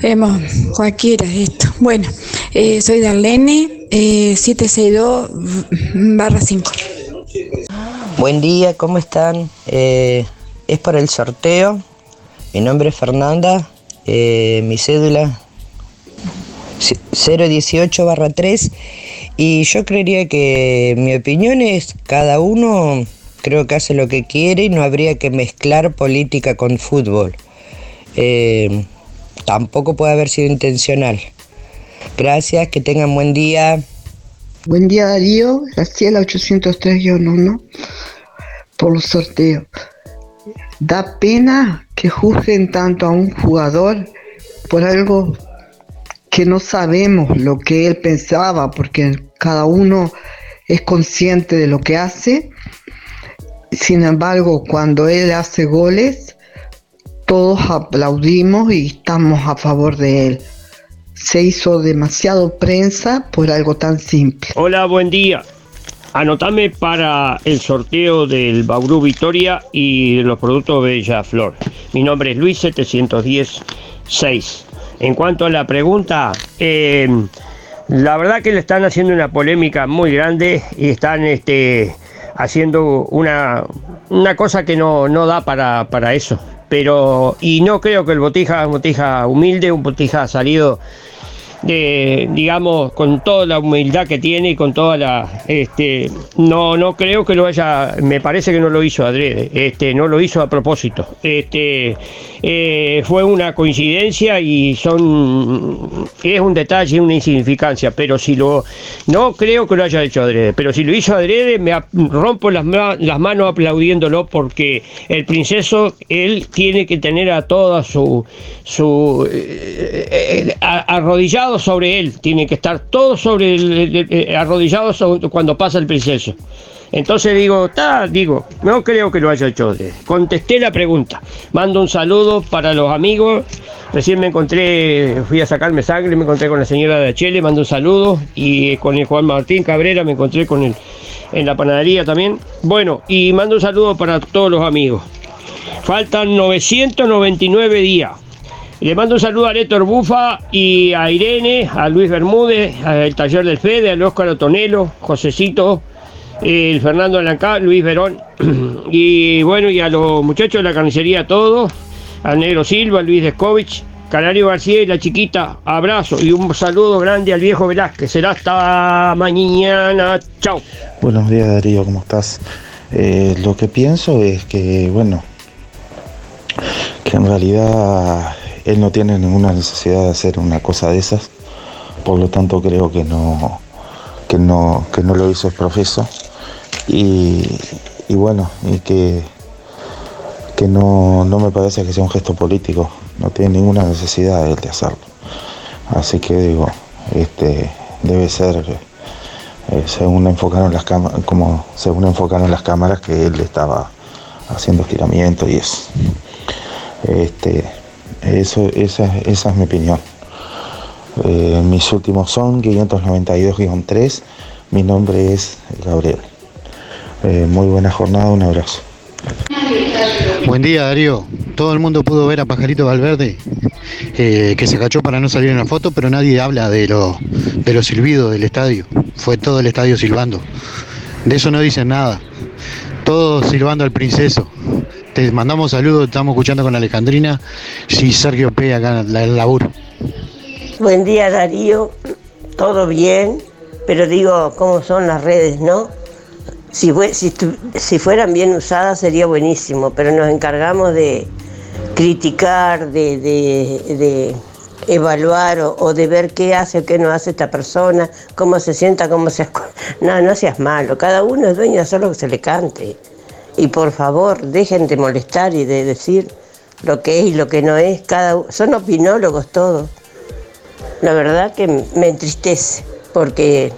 Hemos, cualquiera esto. Bueno, eh, soy Darlene, eh, 762 barra 5. Buen día, ¿cómo están? Eh, es para el sorteo. Mi nombre es Fernanda. Eh, mi cédula 018 barra 3 y yo creería que mi opinión es cada uno creo que hace lo que quiere y no habría que mezclar política con fútbol. Eh, tampoco puede haber sido intencional. Gracias, que tengan buen día. Buen día Darío, Graciela 803-1 por los sorteos. Da pena que juzguen tanto a un jugador por algo que no sabemos lo que él pensaba, porque cada uno es consciente de lo que hace. Sin embargo, cuando él hace goles, todos aplaudimos y estamos a favor de él. Se hizo demasiado prensa por algo tan simple. Hola, buen día. Anotame para el sorteo del Bauru Victoria y de los productos Bella Flor. Mi nombre es Luis 710 6. En cuanto a la pregunta, eh, la verdad que le están haciendo una polémica muy grande y están este, haciendo una, una cosa que no, no da para, para, eso. Pero, y no creo que el Botija Botija humilde, un Botija salido de, digamos, con toda la humildad que tiene y con toda la, este, no, no creo que lo haya, me parece que no lo hizo adrede, este, no lo hizo a propósito, este, eh, fue una coincidencia y son, es un detalle, una insignificancia, pero si lo, no creo que lo haya hecho adrede, pero si lo hizo adrede me rompo las, manos aplaudiéndolo porque el princeso, él tiene que tener a toda su, su eh, eh, arrodillado sobre él, tiene que estar todo sobre el, arrodillado cuando pasa el princeso. Entonces digo, está, digo, no creo que lo haya hecho. Contesté la pregunta. Mando un saludo para los amigos. Recién me encontré, fui a sacarme sangre, me encontré con la señora de Chile, mando un saludo. Y con el Juan Martín Cabrera me encontré con él en la panadería también. Bueno, y mando un saludo para todos los amigos. Faltan 999 días. Le mando un saludo a Héctor Bufa y a Irene, a Luis Bermúdez, al taller del Fede, al Óscar Otonelo, Josecito, el Fernando Alancá, Luis Verón, y bueno, y a los muchachos de la carnicería, todos, al Negro Silva, Luis Descovich, Canario García y la chiquita, abrazo y un saludo grande al viejo Velázquez. Será hasta mañana. Chao. Buenos días Darío, ¿cómo estás? Eh, lo que pienso es que, bueno, que en realidad él no tiene ninguna necesidad de hacer una cosa de esas, por lo tanto creo que no, que no, que no lo hizo es profeso y, bueno, y que, que no, no me parece que sea un gesto político, no tiene ninguna necesidad de, de hacerlo. Así que digo, este debe ser eh, según enfocaron las cámaras, como según enfocaron las cámaras que él estaba haciendo estiramiento y eso. Este, eso esa, esa es mi opinión. Eh, mis últimos son 592-3. Mi nombre es Gabriel. Eh, muy buena jornada, un abrazo. Buen día Darío. Todo el mundo pudo ver a Pajarito Valverde, eh, que se agachó para no salir en la foto, pero nadie habla de, lo, de los silbidos del estadio. Fue todo el estadio silbando. De eso no dicen nada. Todos silbando al princeso. Te mandamos saludos, estamos escuchando con Alejandrina y Sergio P. acá en el laburo. Buen día Darío, todo bien, pero digo, ¿cómo son las redes, no? Si, si, fueran bien usadas sería buenísimo, pero nos encargamos de criticar, de, evaluar o, de ver qué hace o qué no hace esta persona, cómo se sienta, cómo se... No, no seas malo, cada uno es dueño de hacer lo que se le cante. Y por favor, dejen de molestar y de decir lo que es y lo que no es. Cada, son opinólogos todos la verdad que me entristece, porque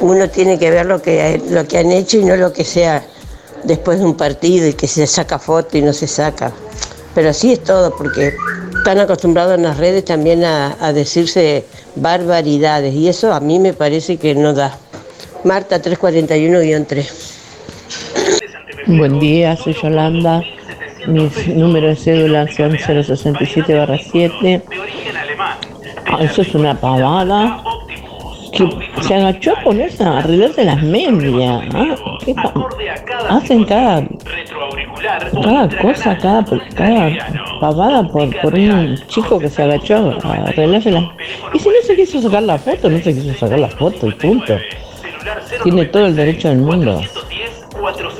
uno tiene que ver lo que, lo que han hecho y no lo que sea después de un partido y que se saca foto y no se saca. Pero así es todo, porque están acostumbrados en las redes también a, a decirse barbaridades y eso a mí me parece que no da. Marta 341-3. Buen día, soy Yolanda. Mi número de cédula son 067-7. Ah, eso es una pavada. Que se agachó a ponerse a arreglarse las medias. ¿ah? Hacen cada, cada cosa, cada, cada pavada por, por un chico que se agachó a arreglarse las Y si no se quiso sacar la foto, no se quiso sacar la foto y punto. Tiene todo el derecho del mundo.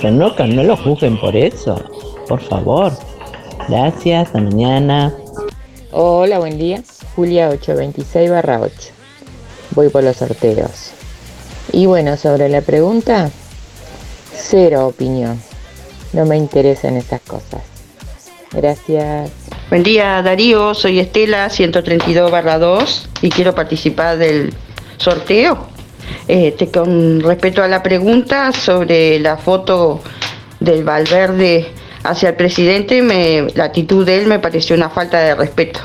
Se no lo juzguen por eso. Por favor. Gracias, hasta mañana. Hola, buen día. Julia 826 barra 8. Voy por los sorteos. Y bueno, sobre la pregunta, cero opinión. No me interesan esas cosas. Gracias. Buen día Darío, soy Estela 132 barra 2 y quiero participar del sorteo. Este, con respecto a la pregunta sobre la foto del Valverde hacia el presidente, la actitud de él me pareció una falta de respeto.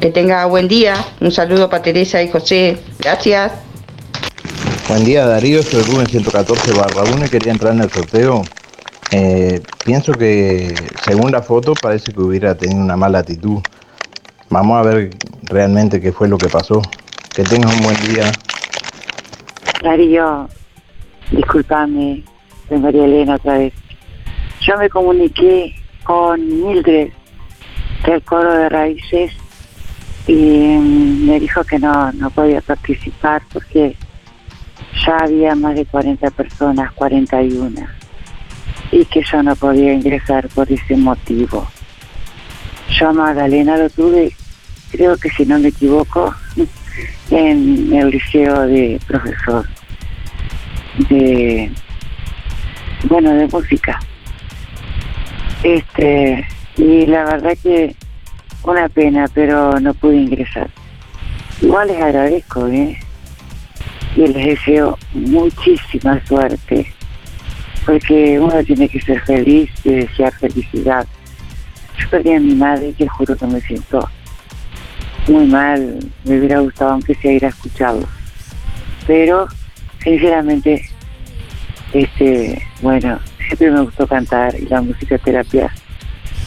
Que tenga buen día. Un saludo para Teresa y José. Gracias. Buen día Darío, soy Rubén 114 barra 1 y quería entrar en el sorteo. Eh, pienso que según la foto parece que hubiera tenido una mala actitud. Vamos a ver realmente qué fue lo que pasó. Que tengas un buen día. Darío, discúlpame, soy María Elena otra vez. Yo me comuniqué con Mildred del coro de raíces y mm, me dijo que no, no podía participar porque ya había más de 40 personas, 41, y que yo no podía ingresar por ese motivo. Yo a Magdalena lo tuve, creo que si no me equivoco, en el liceo de profesor de bueno de música. Este y la verdad que una pena pero no pude ingresar. Igual les agradezco ¿eh? y les deseo muchísima suerte porque uno tiene que ser feliz y desear felicidad. Yo perdí a mi madre te juro que me siento muy mal me hubiera gustado aunque sea ir a escucharlo pero sinceramente este bueno siempre me gustó cantar y la música terapia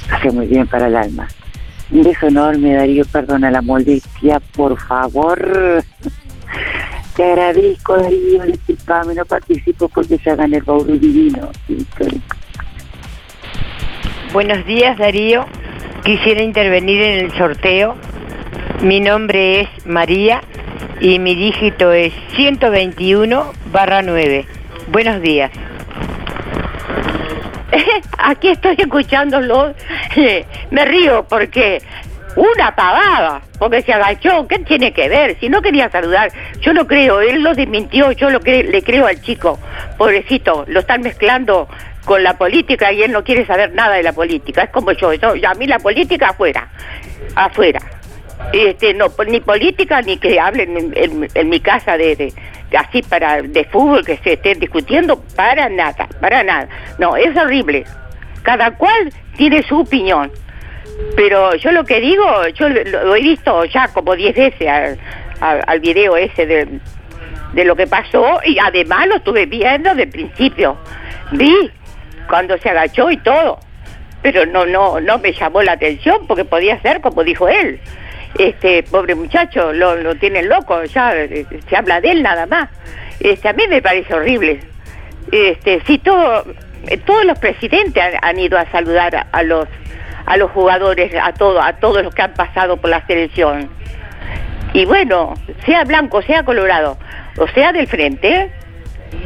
hace muy bien para el alma. Un beso enorme Darío perdona la molestia por favor. Te agradezco Darío disculpame no participo porque se hagan el baúl divino. Buenos días Darío. Quisiera intervenir en el sorteo mi nombre es María y mi dígito es 121 barra 9. Buenos días. Aquí estoy escuchándolo. Me río porque una pavada, porque se agachó. ¿Qué tiene que ver? Si no quería saludar, yo no creo. Él lo desmintió, yo lo cre le creo al chico. Pobrecito, lo están mezclando con la política y él no quiere saber nada de la política. Es como yo, yo a mí la política afuera, afuera este no ni política ni que hablen en, mi casa de, así para de fútbol que se estén discutiendo para nada para nada. No es horrible. Cada cual tiene su opinión. Pero yo lo que digo yo lo, he visto ya como diez veces al, video ese de, de lo que pasó y además lo estuve viendo de principio. Vi cuando se agachó y todo pero no no no me llamó la atención porque podía ser como dijo él este pobre muchacho lo, lo tienen loco ya eh, se habla de él nada más. Este a mí me parece horrible. Este sí todo eh, todos los presidentes han, ido a saludar a, los a los jugadores a todos a todos los que han pasado por la selección. Y bueno sea blanco sea colorado o sea del frente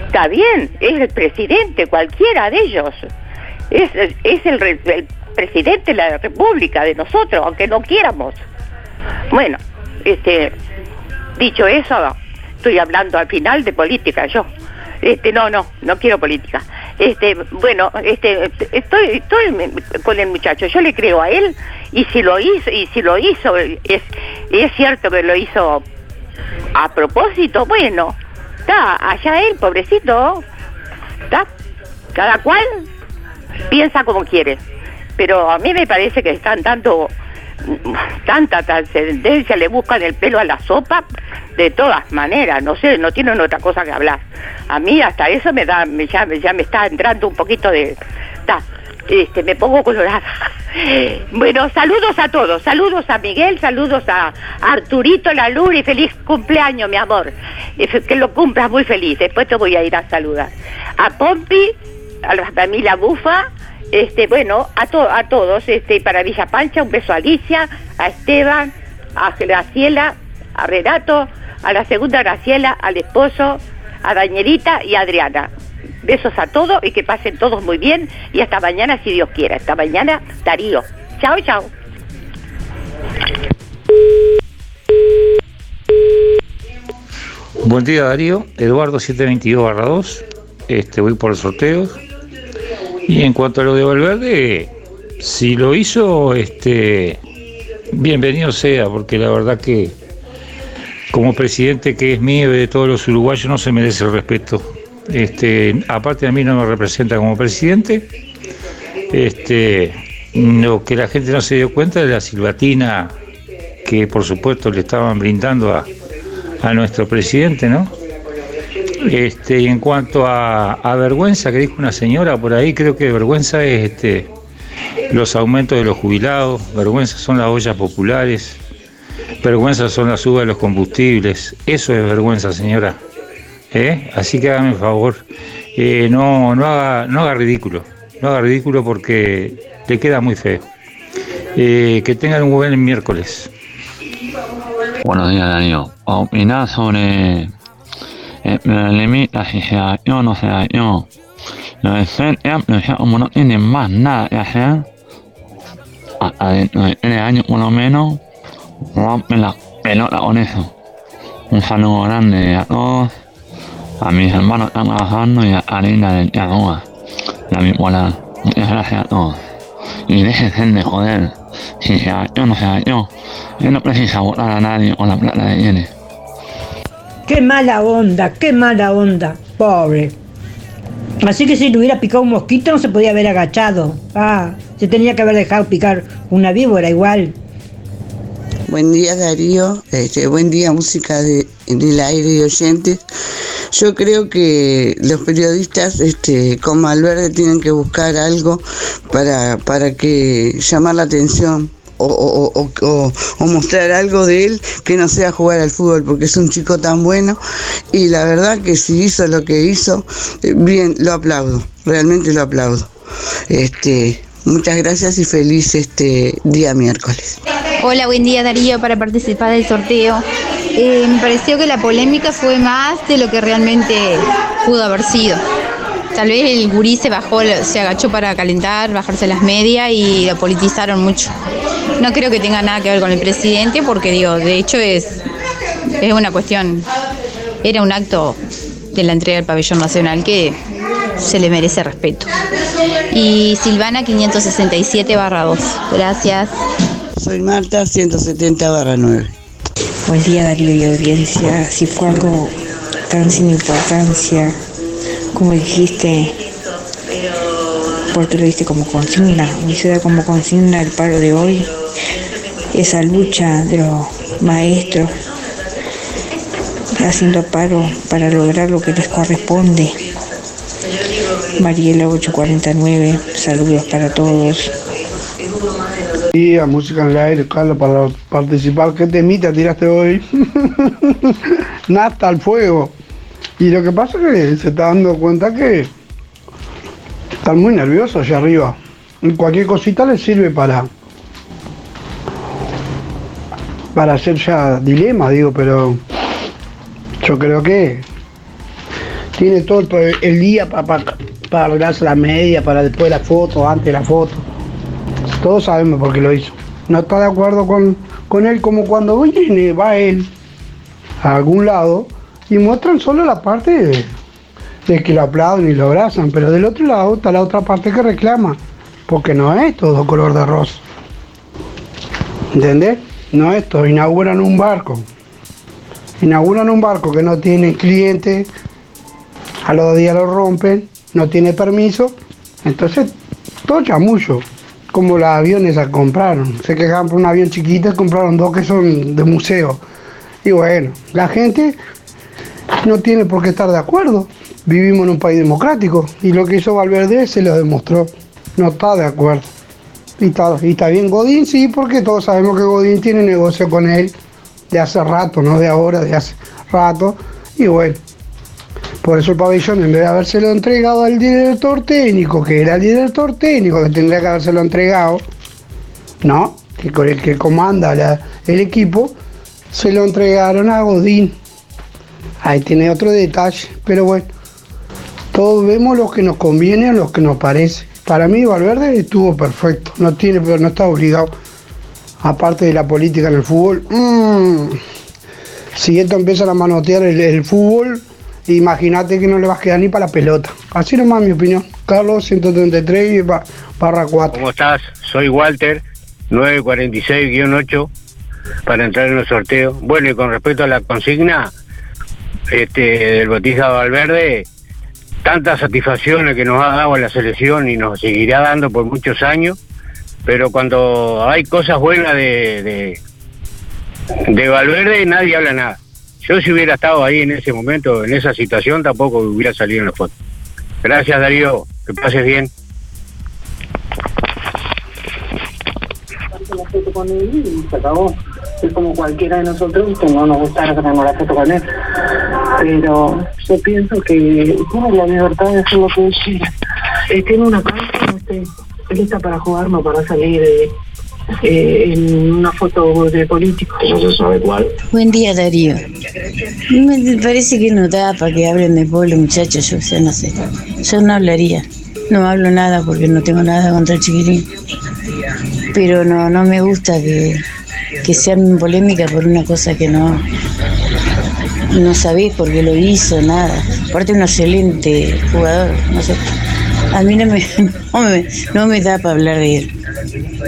está bien es el presidente cualquiera de ellos. Es, es el, el presidente de la república de nosotros aunque no quieramos bueno, este, dicho eso, estoy hablando al final de política yo. Este, no, no, no quiero política. Este, bueno, este, estoy, estoy con el muchacho. Yo le creo a él y si lo hizo, y si lo hizo, es, es cierto que lo hizo a propósito. Bueno, está allá él, pobrecito, está. Cada cual piensa como quiere. Pero a mí me parece que están tanto tanta trascendencia, le buscan el pelo a la sopa, de todas maneras, no sé, no tienen otra cosa que hablar. A mí hasta eso me da, me, ya, ya me está entrando un poquito de... Ta, este, me pongo colorada. Bueno, saludos a todos, saludos a Miguel, saludos a Arturito y feliz cumpleaños, mi amor. Que lo cumplas muy feliz, después te voy a ir a saludar. A Pompi, a la familia Bufa, este, bueno, a, a todos, este, para Villa Pancha, un beso a Alicia, a Esteban, a Graciela, a Renato, a la segunda Graciela, al esposo, a Dañerita y a Adriana. Besos a todos y que pasen todos muy bien y hasta mañana si Dios quiera. Hasta mañana, Darío. Chao, chao. Buen día Darío, Eduardo 722 2, este, voy por el sorteo, y en cuanto a lo de Valverde, si lo hizo, este, bienvenido sea, porque la verdad que como presidente que es mío y de todos los uruguayos no se merece el respeto. Este, aparte a mí no me representa como presidente. Este, lo que la gente no se dio cuenta de la silbatina que por supuesto le estaban brindando a, a nuestro presidente, ¿no? Este, y en cuanto a, vergüenza, que dijo una señora por ahí, creo que vergüenza es este, los aumentos de los jubilados, vergüenza son las ollas populares, vergüenza son las subas de los combustibles, eso es vergüenza, señora. ¿Eh? Así que hágame el favor, eh, no, no, haga, no haga ridículo, no haga ridículo porque le queda muy feo. Eh, que tengan un buen miércoles. Buenos días, Darío. Opinar sobre el problemita si se dañó o no se dañó. Lo de ya como no tienen más nada que hacer, hasta dentro de años por lo menos, rompen la pelota con eso. Un saludo grande a todos, a mis hermanos que están trabajando y a Karina del Tiagoa, la bipolar. Muchas gracias a todos. Y déjense de joder. Si se dañó o no se dañó, él no precisa votar a nadie con la plata que tiene. Qué mala onda, qué mala onda, pobre. Así que si le hubiera picado un mosquito no se podía haber agachado. Ah, se tenía que haber dejado picar una víbora igual. Buen día Darío, este, buen día música de, del aire y oyentes. Yo creo que los periodistas este, con Malverde tienen que buscar algo para, para que llamar la atención o, o- o- mostrar algo de él que no sea jugar al fútbol, porque es un chico tan bueno y la verdad que si hizo lo que hizo, eh, bien, lo aplaudo, realmente lo aplaudo. Este, muchas gracias y feliz este día miércoles. Hola, buen día Darío para participar del sorteo. Eh, me pareció que la polémica fue más de lo que realmente pudo haber sido. Tal vez el gurí se bajó, se agachó para calentar, bajarse las medias y lo politizaron mucho. No creo que tenga nada que ver con el presidente porque digo, de hecho es, es una cuestión, era un acto de la entrega del pabellón nacional que se le merece respeto. Y Silvana 567 barra 2. Gracias. Soy Marta 170 barra 9. Buen día Darío y audiencia. Si fue algo tan sin importancia, como dijiste, porque lo diste como consigna, hubiese dado como consigna el paro de hoy, esa lucha de los maestros haciendo paro para lograr lo que les corresponde. Mariela 849, saludos para todos. Y a música en el aire, Carlos, para participar. ¿Qué temita tiraste hoy? Nata al fuego. Y lo que pasa es que se está dando cuenta que están muy nerviosos allá arriba. Y cualquier cosita les sirve para para hacer ya dilema, digo, pero yo creo que tiene todo el, día para, para, para arreglarse la media, para después la foto, antes la foto. Todos sabemos por qué lo hizo. No está de acuerdo con, con él como cuando viene, va él a algún lado y muestran solo la parte de, de que lo aplauden y lo abrazan, pero del otro lado está la otra parte que reclama, porque no es todo color de rosa. ¿Entendés? No es todo, inauguran un barco. Inauguran un barco que no tiene cliente, a los días lo rompen, no tiene permiso, entonces todo chamullo como los aviones compraron. Se quejaban por un avión chiquito y compraron dos que son de museo. Y bueno, la gente no tiene por qué estar de acuerdo. Vivimos en un país democrático y lo que hizo Valverde se lo demostró. No está de acuerdo. Y está, y está bien Godín, sí, porque todos sabemos que Godín tiene negocio con él de hace rato, no de ahora, de hace rato. Y bueno, por eso el pabellón, en vez de habérselo entregado al director técnico, que era el director técnico que tendría que habérselo entregado, ¿no? Que con el que comanda el equipo, se lo entregaron a Godín. Ahí tiene otro detalle, pero bueno, todos vemos lo que nos conviene o lo que nos parece. Para mí Valverde estuvo perfecto, no tiene, pero no está obligado. Aparte de la política en el fútbol, mm, si esto empieza a manotear el, fútbol, imagínate que no le vas a quedar ni para la pelota. Así nomás mi opinión. Carlos 133 ba- barra 4. ¿Cómo estás? Soy Walter, 946-8, para entrar en el sorteo. Bueno, y con respecto a la consigna este, del Botija Valverde, tantas satisfacciones que nos ha dado a la selección y nos seguirá dando por muchos años, pero cuando hay cosas buenas de, de, de Valverde, nadie habla nada. Yo si hubiera estado ahí en ese momento, en esa situación, tampoco hubiera salido en la foto. Gracias Darío, que pases bien. se acabó. Es como cualquiera de nosotros que no nos gusta sacarnos la foto con él. Pero yo pienso que tiene la libertad de hacer lo que él quiera. Él tiene una cancha, este, él está para jugar, no para salir de, eh, en una foto de político. No se sabe cuál. Buen día, Darío. Me parece que no da para que hablen de pueblo, muchachos. Yo, o sea, no sé. Yo no hablaría. No hablo nada porque no tengo nada contra el chiquirín. Pero no, no me gusta que, que sean polémica por una cosa que no, no sabés por qué lo hizo, nada. Aparte, un excelente jugador, no sé. A mí no me, no me, no me da para hablar de él.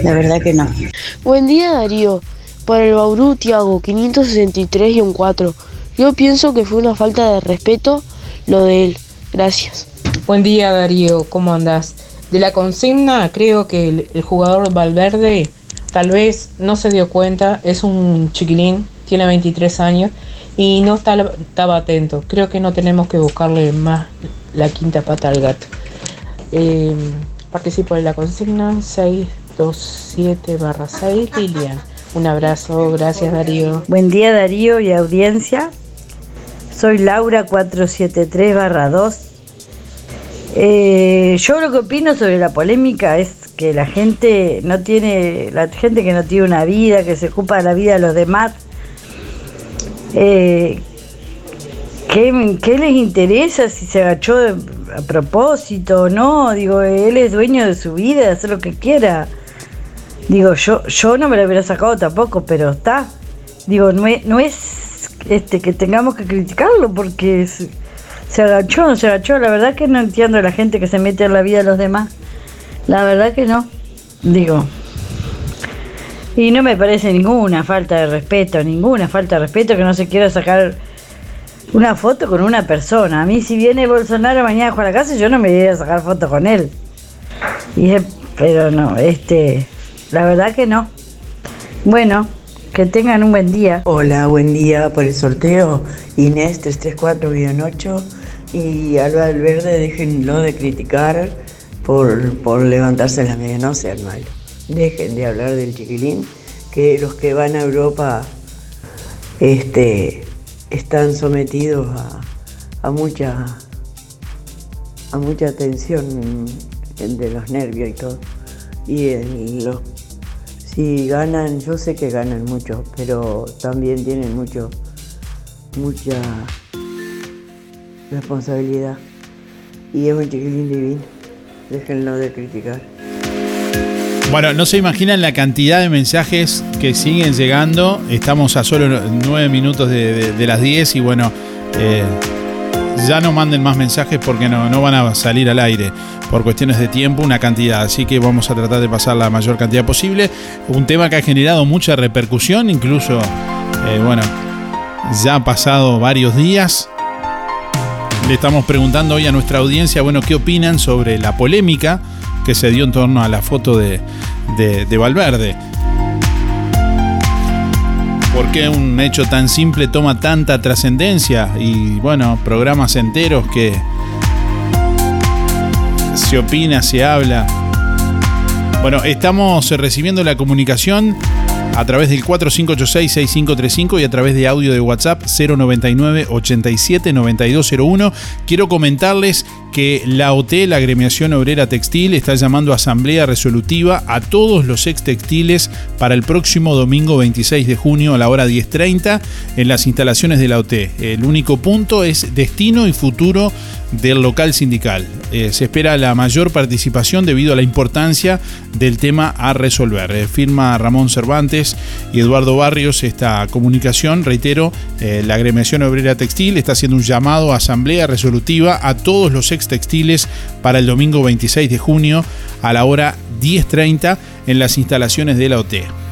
La verdad que no. Buen día Darío. Para el Bauru Tiago, 563 y un 4. Yo pienso que fue una falta de respeto lo de él. Gracias. Buen día Darío, ¿cómo andás? De la consigna creo que el, el jugador Valverde tal vez no se dio cuenta, es un chiquilín, tiene 23 años y no estaba atento. Creo que no tenemos que buscarle más la quinta pata al gato. Eh, participo de la consigna 627 barra 6 Lilian. Un abrazo, gracias Darío. Buen día Darío y audiencia. Soy Laura 473 barra 2. Eh, yo lo que opino sobre la polémica es que la gente no tiene, la gente que no tiene una vida, que se ocupa de la vida de los demás, eh, ¿qué, qué les interesa si se agachó a propósito o no? Digo, él es dueño de su vida, de hacer lo que quiera. Digo, yo, yo no me lo hubiera sacado tampoco, pero está. Digo, no es, no es este, que tengamos que criticarlo porque se, agachó, se agachó. La verdad que no entiendo a la gente que se mete en la vida de los demás. La verdad que no. Digo. Y no me parece ninguna falta de respeto, ninguna falta de respeto que no se quiera sacar una foto con una persona. A mí si viene Bolsonaro mañana a la casa, yo no me iría a sacar foto con él. Y es- pero no, este, la verdad que no. Bueno, que tengan un buen día. Hola, buen día por el sorteo. Inés 334-8 y Alba del Verde, déjenlo de criticar por, por levantarse en la media, no sean malos. Dejen de hablar del chiquilín, que los que van a Europa este, están sometidos a, a mucha a mucha tensión de los nervios y todo. Y los si ganan, yo sé que ganan mucho, pero también tienen mucho, mucha responsabilidad. Y es un chiquilín divino. Déjenlo de criticar. Bueno, no se imaginan la cantidad de mensajes que siguen llegando. Estamos a solo nueve minutos de, de- las 10 y bueno, eh, ya no manden más mensajes porque no, no van a salir al aire por cuestiones de tiempo, una cantidad. Así que vamos a tratar de pasar la mayor cantidad posible. Un tema que ha generado mucha repercusión, incluso, eh, bueno, ya ha pasado varios días. Le estamos preguntando hoy a nuestra audiencia, bueno, ¿qué opinan sobre la polémica que se dio en torno a la foto de, de, de Valverde? ¿Por qué un hecho tan simple toma tanta trascendencia? Y bueno, programas enteros que se opina, se habla. Bueno, estamos recibiendo la comunicación a través del 4586-6535 y a través de audio de WhatsApp 099 87 9201. Quiero comentarles que la OT, la Agremiación Obrera Textil, está llamando asamblea resolutiva a todos los ex textiles para el próximo domingo 26 de junio a la hora 10.30 en las instalaciones de la OT. El único punto es destino y futuro del local sindical. Eh, se espera la mayor participación debido a la importancia del tema a resolver. Eh, firma Ramón Cervantes y Eduardo Barrios esta comunicación. Reitero, eh, la agremiación obrera textil está haciendo un llamado a asamblea resolutiva a todos los ex textiles para el domingo 26 de junio a la hora 10.30 en las instalaciones de la OT.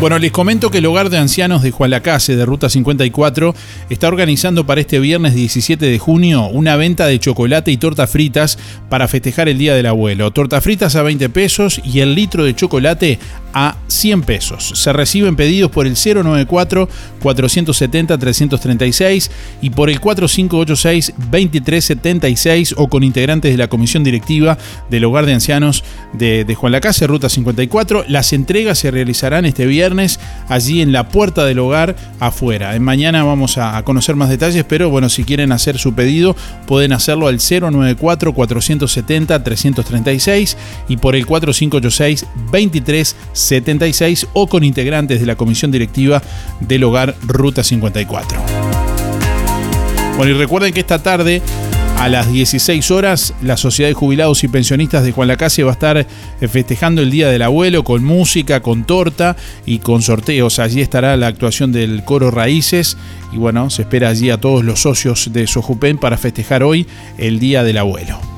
Bueno, les comento que el hogar de ancianos de Juan Lacase, de Ruta 54, está organizando para este viernes 17 de junio una venta de chocolate y tortas fritas para festejar el Día del Abuelo. Tortas fritas a 20 pesos y el litro de chocolate a 100 pesos. Se reciben pedidos por el 094-470-336 y por el 4586-2376 o con integrantes de la comisión directiva del hogar de ancianos de, de Juan Lacase, Ruta 54. Las entregas se realizarán este viernes viernes allí en la puerta del hogar afuera. En mañana vamos a, a conocer más detalles, pero bueno, si quieren hacer su pedido pueden hacerlo al 094 470 336 y por el 4586 2376 o con integrantes de la comisión directiva del hogar Ruta 54. Bueno, y recuerden que esta tarde a las 16 horas, la Sociedad de Jubilados y Pensionistas de Juan Lacase va a estar eh, festejando el Día del Abuelo con música, con torta y con sorteos. Allí estará la actuación del coro Raíces y bueno, se espera allí a todos los socios de Sojupen para festejar hoy el Día del Abuelo.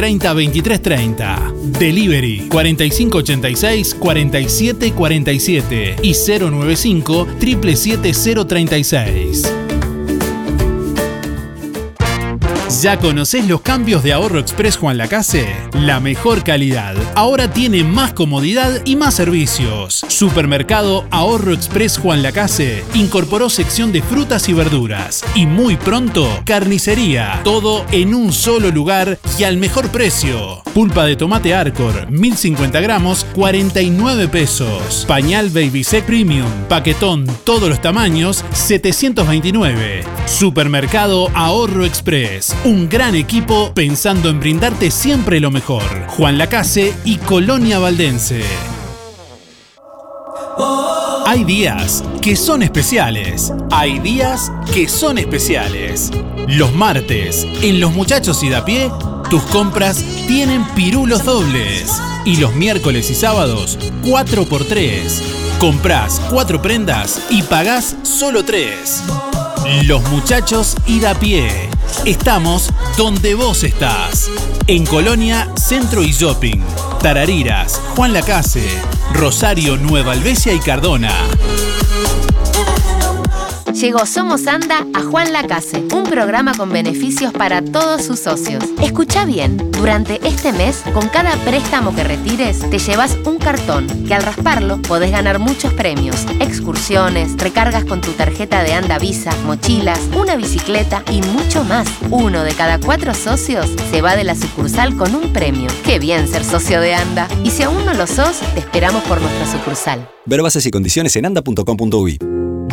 30 23 30. Delivery 4586 47 47 y 095 777 ¿Ya conoces los cambios de Ahorro Express Juan Lacase? La mejor calidad. Ahora tiene más comodidad y más servicios. Supermercado Ahorro Express Juan Lacase incorporó sección de frutas y verduras. Y muy pronto, carnicería. Todo en un solo lugar y al mejor precio. Pulpa de tomate Arcor, 1050 gramos, 49 pesos. Pañal Baby Sec Premium, paquetón todos los tamaños, 729. Supermercado Ahorro Express. Un gran equipo pensando en brindarte siempre lo mejor. Juan Lacase y Colonia Valdense. Hay días que son especiales. Hay días que son especiales. Los martes, en Los Muchachos y da pie, tus compras tienen pirulos dobles. Y los miércoles y sábados, 4x3. Comprás 4 prendas y pagás solo 3. Los Muchachos y da pie. Estamos donde vos estás. En Colonia, Centro y Shopping. Tarariras, Juan Lacase, Rosario, Nueva Albesia y Cardona. Llegó Somos Anda a Juan Lacase, un programa con beneficios para todos sus socios. Escucha bien, durante este mes, con cada préstamo que retires, te llevas un cartón que al rasparlo podés ganar muchos premios, excursiones, recargas con tu tarjeta de Anda Visa, mochilas, una bicicleta y mucho más. Uno de cada cuatro socios se va de la sucursal con un premio. Qué bien ser socio de Anda. Y si aún no lo sos, te esperamos por nuestra sucursal. Ver bases y condiciones en anda.com.uy.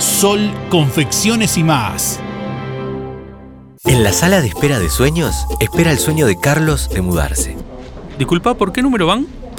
Sol, confecciones y más. En la sala de espera de sueños, espera el sueño de Carlos de mudarse. Disculpa, ¿por qué número van?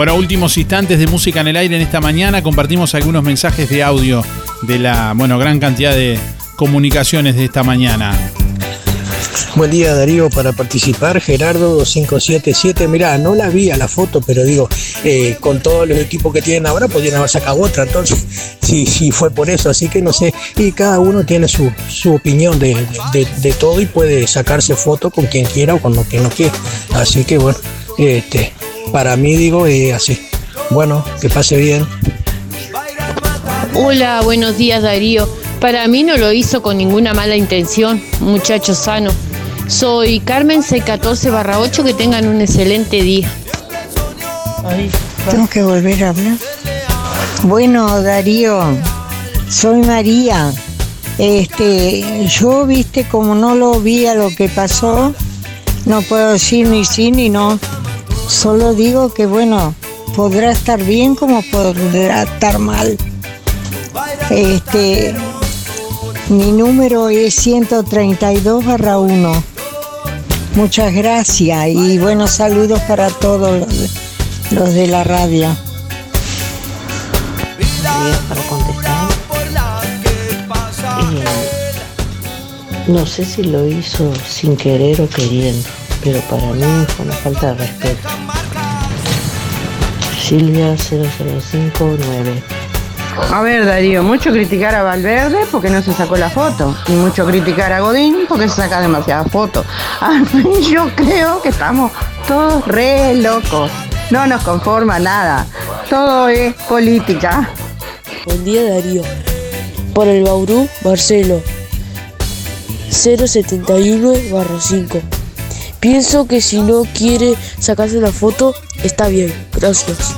Bueno, últimos instantes de música en el aire en esta mañana. Compartimos algunos mensajes de audio de la, bueno, gran cantidad de comunicaciones de esta mañana. Buen día Darío, para participar. Gerardo 577, mirá, no la vi a la foto, pero digo, eh, con todos los equipos que tienen ahora podrían haber sacado otra, entonces sí, sí fue por eso, así que no sé, y cada uno tiene su, su opinión de, de- de todo y puede sacarse foto con quien quiera o con lo que no quiera, así que bueno, este, para mí digo, eh, así, bueno, que pase bien. Hola, buenos días Darío. Para mí no lo hizo con ninguna mala intención, muchacho sano. Soy Carmen C14 barra 8, que tengan un excelente día. Tengo que volver a hablar. Bueno, Darío, soy María. Este, yo viste como no lo vi a lo que pasó, no puedo decir ni sí ni no. Solo digo que bueno, podrá estar bien como podrá estar mal. Este, mi número es 132 barra 1. Muchas gracias y buenos saludos para todos los de, la radio. para contestar. Eh, no sé si lo hizo sin querer o queriendo, pero para mí fue una falta de respeto. Silvia 0059. A ver, Darío, mucho criticar a Valverde porque no se sacó la foto. Y mucho criticar a Godín porque se saca demasiadas fotos. Al fin yo creo que estamos todos re locos. No nos conforma nada. Todo es política. Buen día Darío. Por el Bauru, Marcelo. 071 barra 5. Pienso que si no quiere sacarse la foto, está bien. Gracias.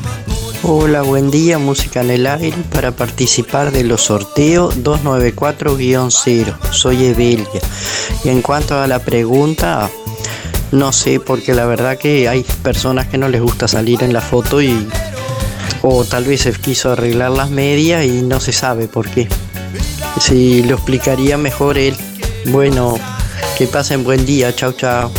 Hola, buen día, música en el aire para participar de los sorteos 294-0. Soy Evelia. Y en cuanto a la pregunta, no sé, porque la verdad que hay personas que no les gusta salir en la foto y o tal vez se quiso arreglar las medias y no se sabe por qué. Si lo explicaría mejor él. Bueno, que pasen buen día, chao chao.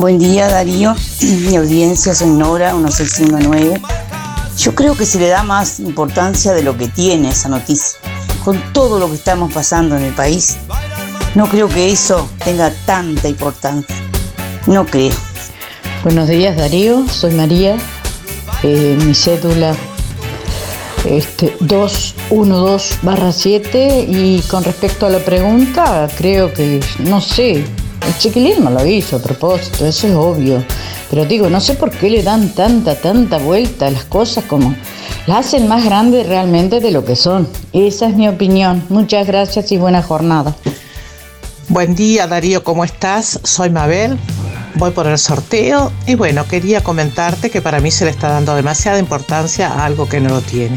Buen día Darío, mi audiencia soy Nora 1659. Yo creo que se le da más importancia de lo que tiene esa noticia. Con todo lo que estamos pasando en el país, no creo que eso tenga tanta importancia. No creo. Buenos días Darío, soy María, Eh, mi cédula este, 212 barra 7 y con respecto a la pregunta, creo que, no sé, el chiquilín no lo hizo a propósito, eso es obvio, pero digo, no sé por qué le dan tanta, tanta vuelta a las cosas como las hacen más grandes realmente de lo que son. Esa es mi opinión. Muchas gracias y buena jornada. Buen día Darío, ¿cómo estás? Soy Mabel, voy por el sorteo y bueno, quería comentarte que para mí se le está dando demasiada importancia a algo que no lo tiene.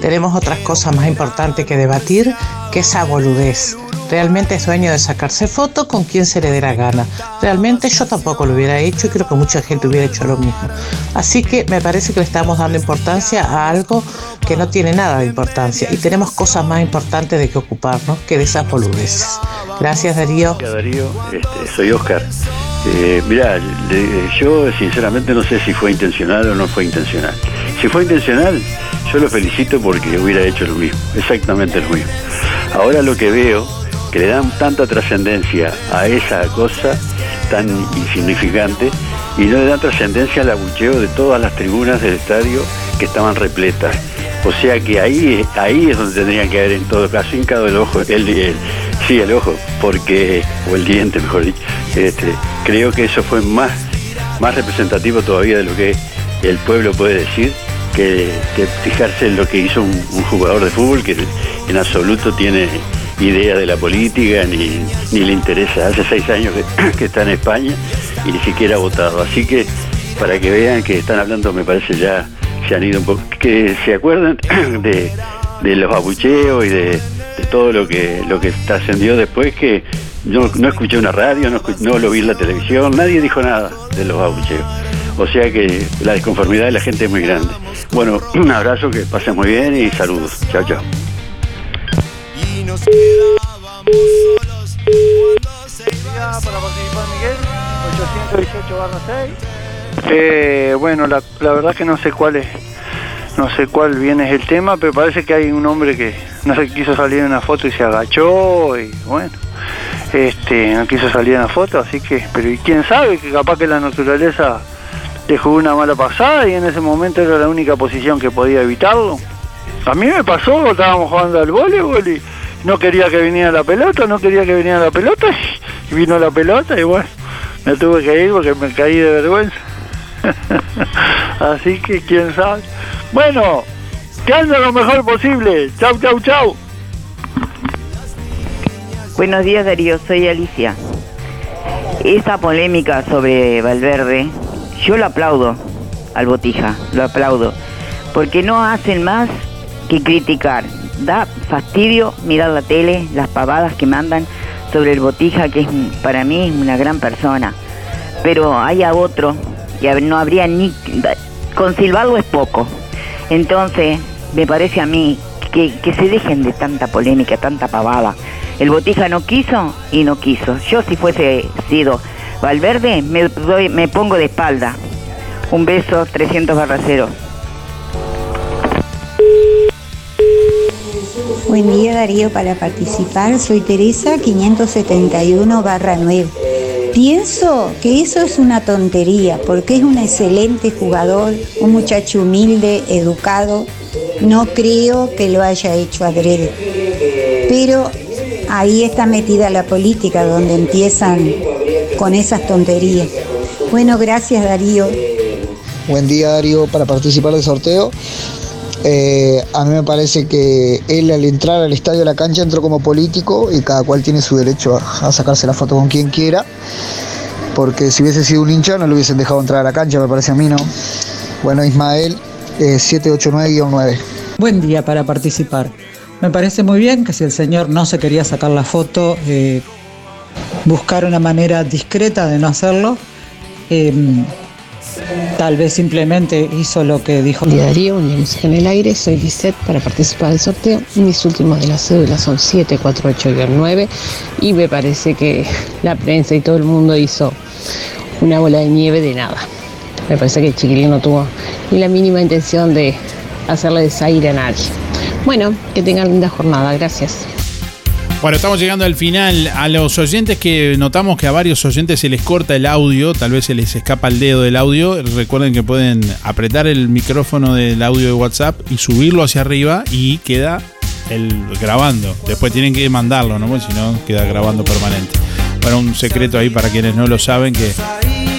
Tenemos otras cosas más importantes que debatir que esa boludez. Realmente es dueño de sacarse fotos con quien se le dé la gana. Realmente yo tampoco lo hubiera hecho y creo que mucha gente hubiera hecho lo mismo. Así que me parece que le estamos dando importancia a algo que no tiene nada de importancia y tenemos cosas más importantes de que ocuparnos que de esas boludeces. Gracias Darío. Hola Darío, este, soy Oscar. Eh, mirá, le- yo sinceramente no sé si fue intencional o no fue intencional. Si fue intencional, yo lo felicito porque hubiera hecho lo mismo, exactamente lo mismo. Ahora lo que veo, que le dan tanta trascendencia a esa cosa tan insignificante y no le dan trascendencia al abucheo de todas las tribunas del estadio que estaban repletas. O sea que ahí, ahí es donde tendrían que haber en todo caso hincado el ojo, el, el- sí, el ojo, porque, o el diente mejor dicho. Este, creo que eso fue más, más representativo todavía de lo que el pueblo puede decir que, fijarse en lo que hizo un, jugador de fútbol que en absoluto tiene idea de la política ni, ni le interesa. Hace seis años que, está en España y ni siquiera ha votado. Así que para que vean que están hablando, me parece ya se han ido un poco, que se acuerdan de, de los abucheos y de, de todo lo que lo que trascendió después que no, no escuché una radio, no, escu- no lo vi en la televisión, nadie dijo nada de los abucheos. O sea que la desconformidad de la gente es muy grande. Bueno, un abrazo, que pasen muy bien y saludos. Chao, chao. para participar, Miguel. 818 barra 6. Eh, bueno, la, la verdad que no sé cuál es, no sé cuál bien es el tema, pero parece que hay un hombre que no sé quiso salir en una foto y se agachó y bueno, este, no quiso salir en la foto, así que, pero y quién sabe que capaz que la naturaleza le jugó una mala pasada y en ese momento era la única posición que podía evitarlo. A mí me pasó, estábamos jugando al voleibol y no quería que viniera la pelota, no quería que viniera la pelota y vino la pelota y bueno, me tuve que ir porque me caí de vergüenza. Así que quién sabe. Bueno, que anda lo mejor posible. Chau, chau, chau. Buenos días Darío, soy Alicia. Esta polémica sobre Valverde, yo lo aplaudo al Botija, lo aplaudo, porque no hacen más que criticar. Da fastidio mirar la tele, las pavadas que mandan sobre el Botija, que es para mí es una gran persona. Pero hay a otro que no habría ni... Con silbarlo es poco. Entonces, me parece a mí que, que se dejen de tanta polémica, tanta pavada. El Botija no quiso y no quiso. Yo si fuese sido Valverde, me, doy- me pongo de espalda. Un beso, 300 barra cero. Buen día Darío para participar. Soy Teresa 571 barra 9. Pienso que eso es una tontería porque es un excelente jugador, un muchacho humilde, educado. No creo que lo haya hecho adrede. Pero ahí está metida la política donde empiezan con esas tonterías. Bueno, gracias Darío. Buen día Darío para participar del sorteo. Eh, a mí me parece que él al entrar al estadio de la cancha entró como político y cada cual tiene su derecho a, a sacarse la foto con quien quiera. Porque si hubiese sido un hincha no lo hubiesen dejado entrar a la cancha, me parece a mí, ¿no? Bueno, Ismael, eh, 789-9. Buen día para participar. Me parece muy bien que si el señor no se quería sacar la foto, eh, buscar una manera discreta de no hacerlo. Eh, tal vez simplemente hizo lo que dijo. Día Darío, un en el aire, soy Lisette para participar del sorteo. Mis últimos de la cédula son 748-9 y me parece que la prensa y todo el mundo hizo una bola de nieve de nada. Me parece que el chiquilín no tuvo ni la mínima intención de hacerle desaire a nadie. Bueno, que tengan linda jornada, gracias. Bueno, estamos llegando al final. A los oyentes que notamos que a varios oyentes se les corta el audio, tal vez se les escapa el dedo del audio, recuerden que pueden apretar el micrófono del audio de WhatsApp y subirlo hacia arriba y queda el grabando. Después tienen que mandarlo, ¿no? Porque si no, queda grabando permanente. Bueno, un secreto ahí para quienes no lo saben que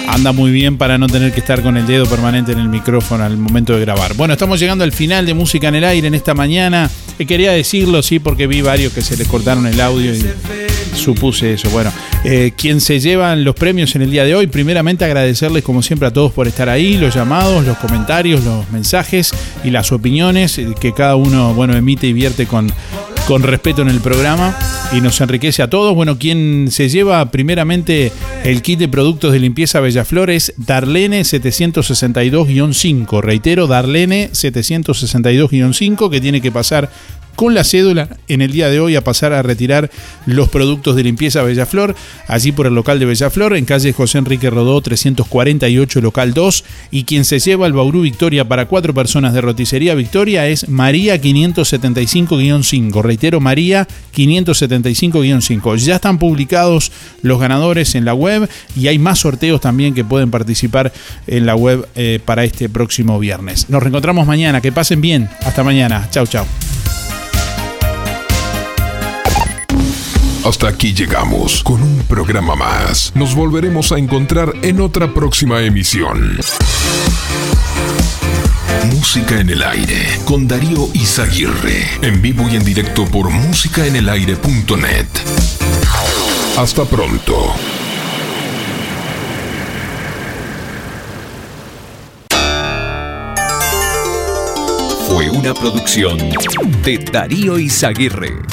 anda muy bien para no tener que estar con el dedo permanente en el micrófono al momento de grabar. Bueno, estamos llegando al final de Música en el Aire en esta mañana. Eh, quería decirlo, sí, porque vi varios que se les cortaron el audio y supuse eso. Bueno, eh, se llevan los premios en el día de hoy, primeramente agradecerles como siempre a todos por estar ahí, los llamados, los comentarios, los mensajes y las opiniones que cada uno, bueno, emite y vierte con con respeto en el programa y nos enriquece a todos. Bueno, quien se lleva primeramente el kit de productos de limpieza Bellaflores, Darlene 762-5. Reitero, Darlene 762-5, que tiene que pasar con la cédula en el día de hoy a pasar a retirar los productos de limpieza Bellaflor, allí por el local de Bellaflor, en calle José Enrique Rodó 348, local 2. Y quien se lleva el Bauru Victoria para cuatro personas de roticería Victoria es María 575-5. Reitero, María 575-5. Ya están publicados los ganadores en la web y hay más sorteos también que pueden participar en la web eh, para este próximo viernes. Nos reencontramos mañana. Que pasen bien. Hasta mañana. Chau, chau. Hasta aquí llegamos con un programa más. Nos volveremos a encontrar en otra próxima emisión. Música en el aire con Darío Izaguirre. En vivo y en directo por músicaenelaire.net. Hasta pronto. Fue una producción de Darío Izaguirre.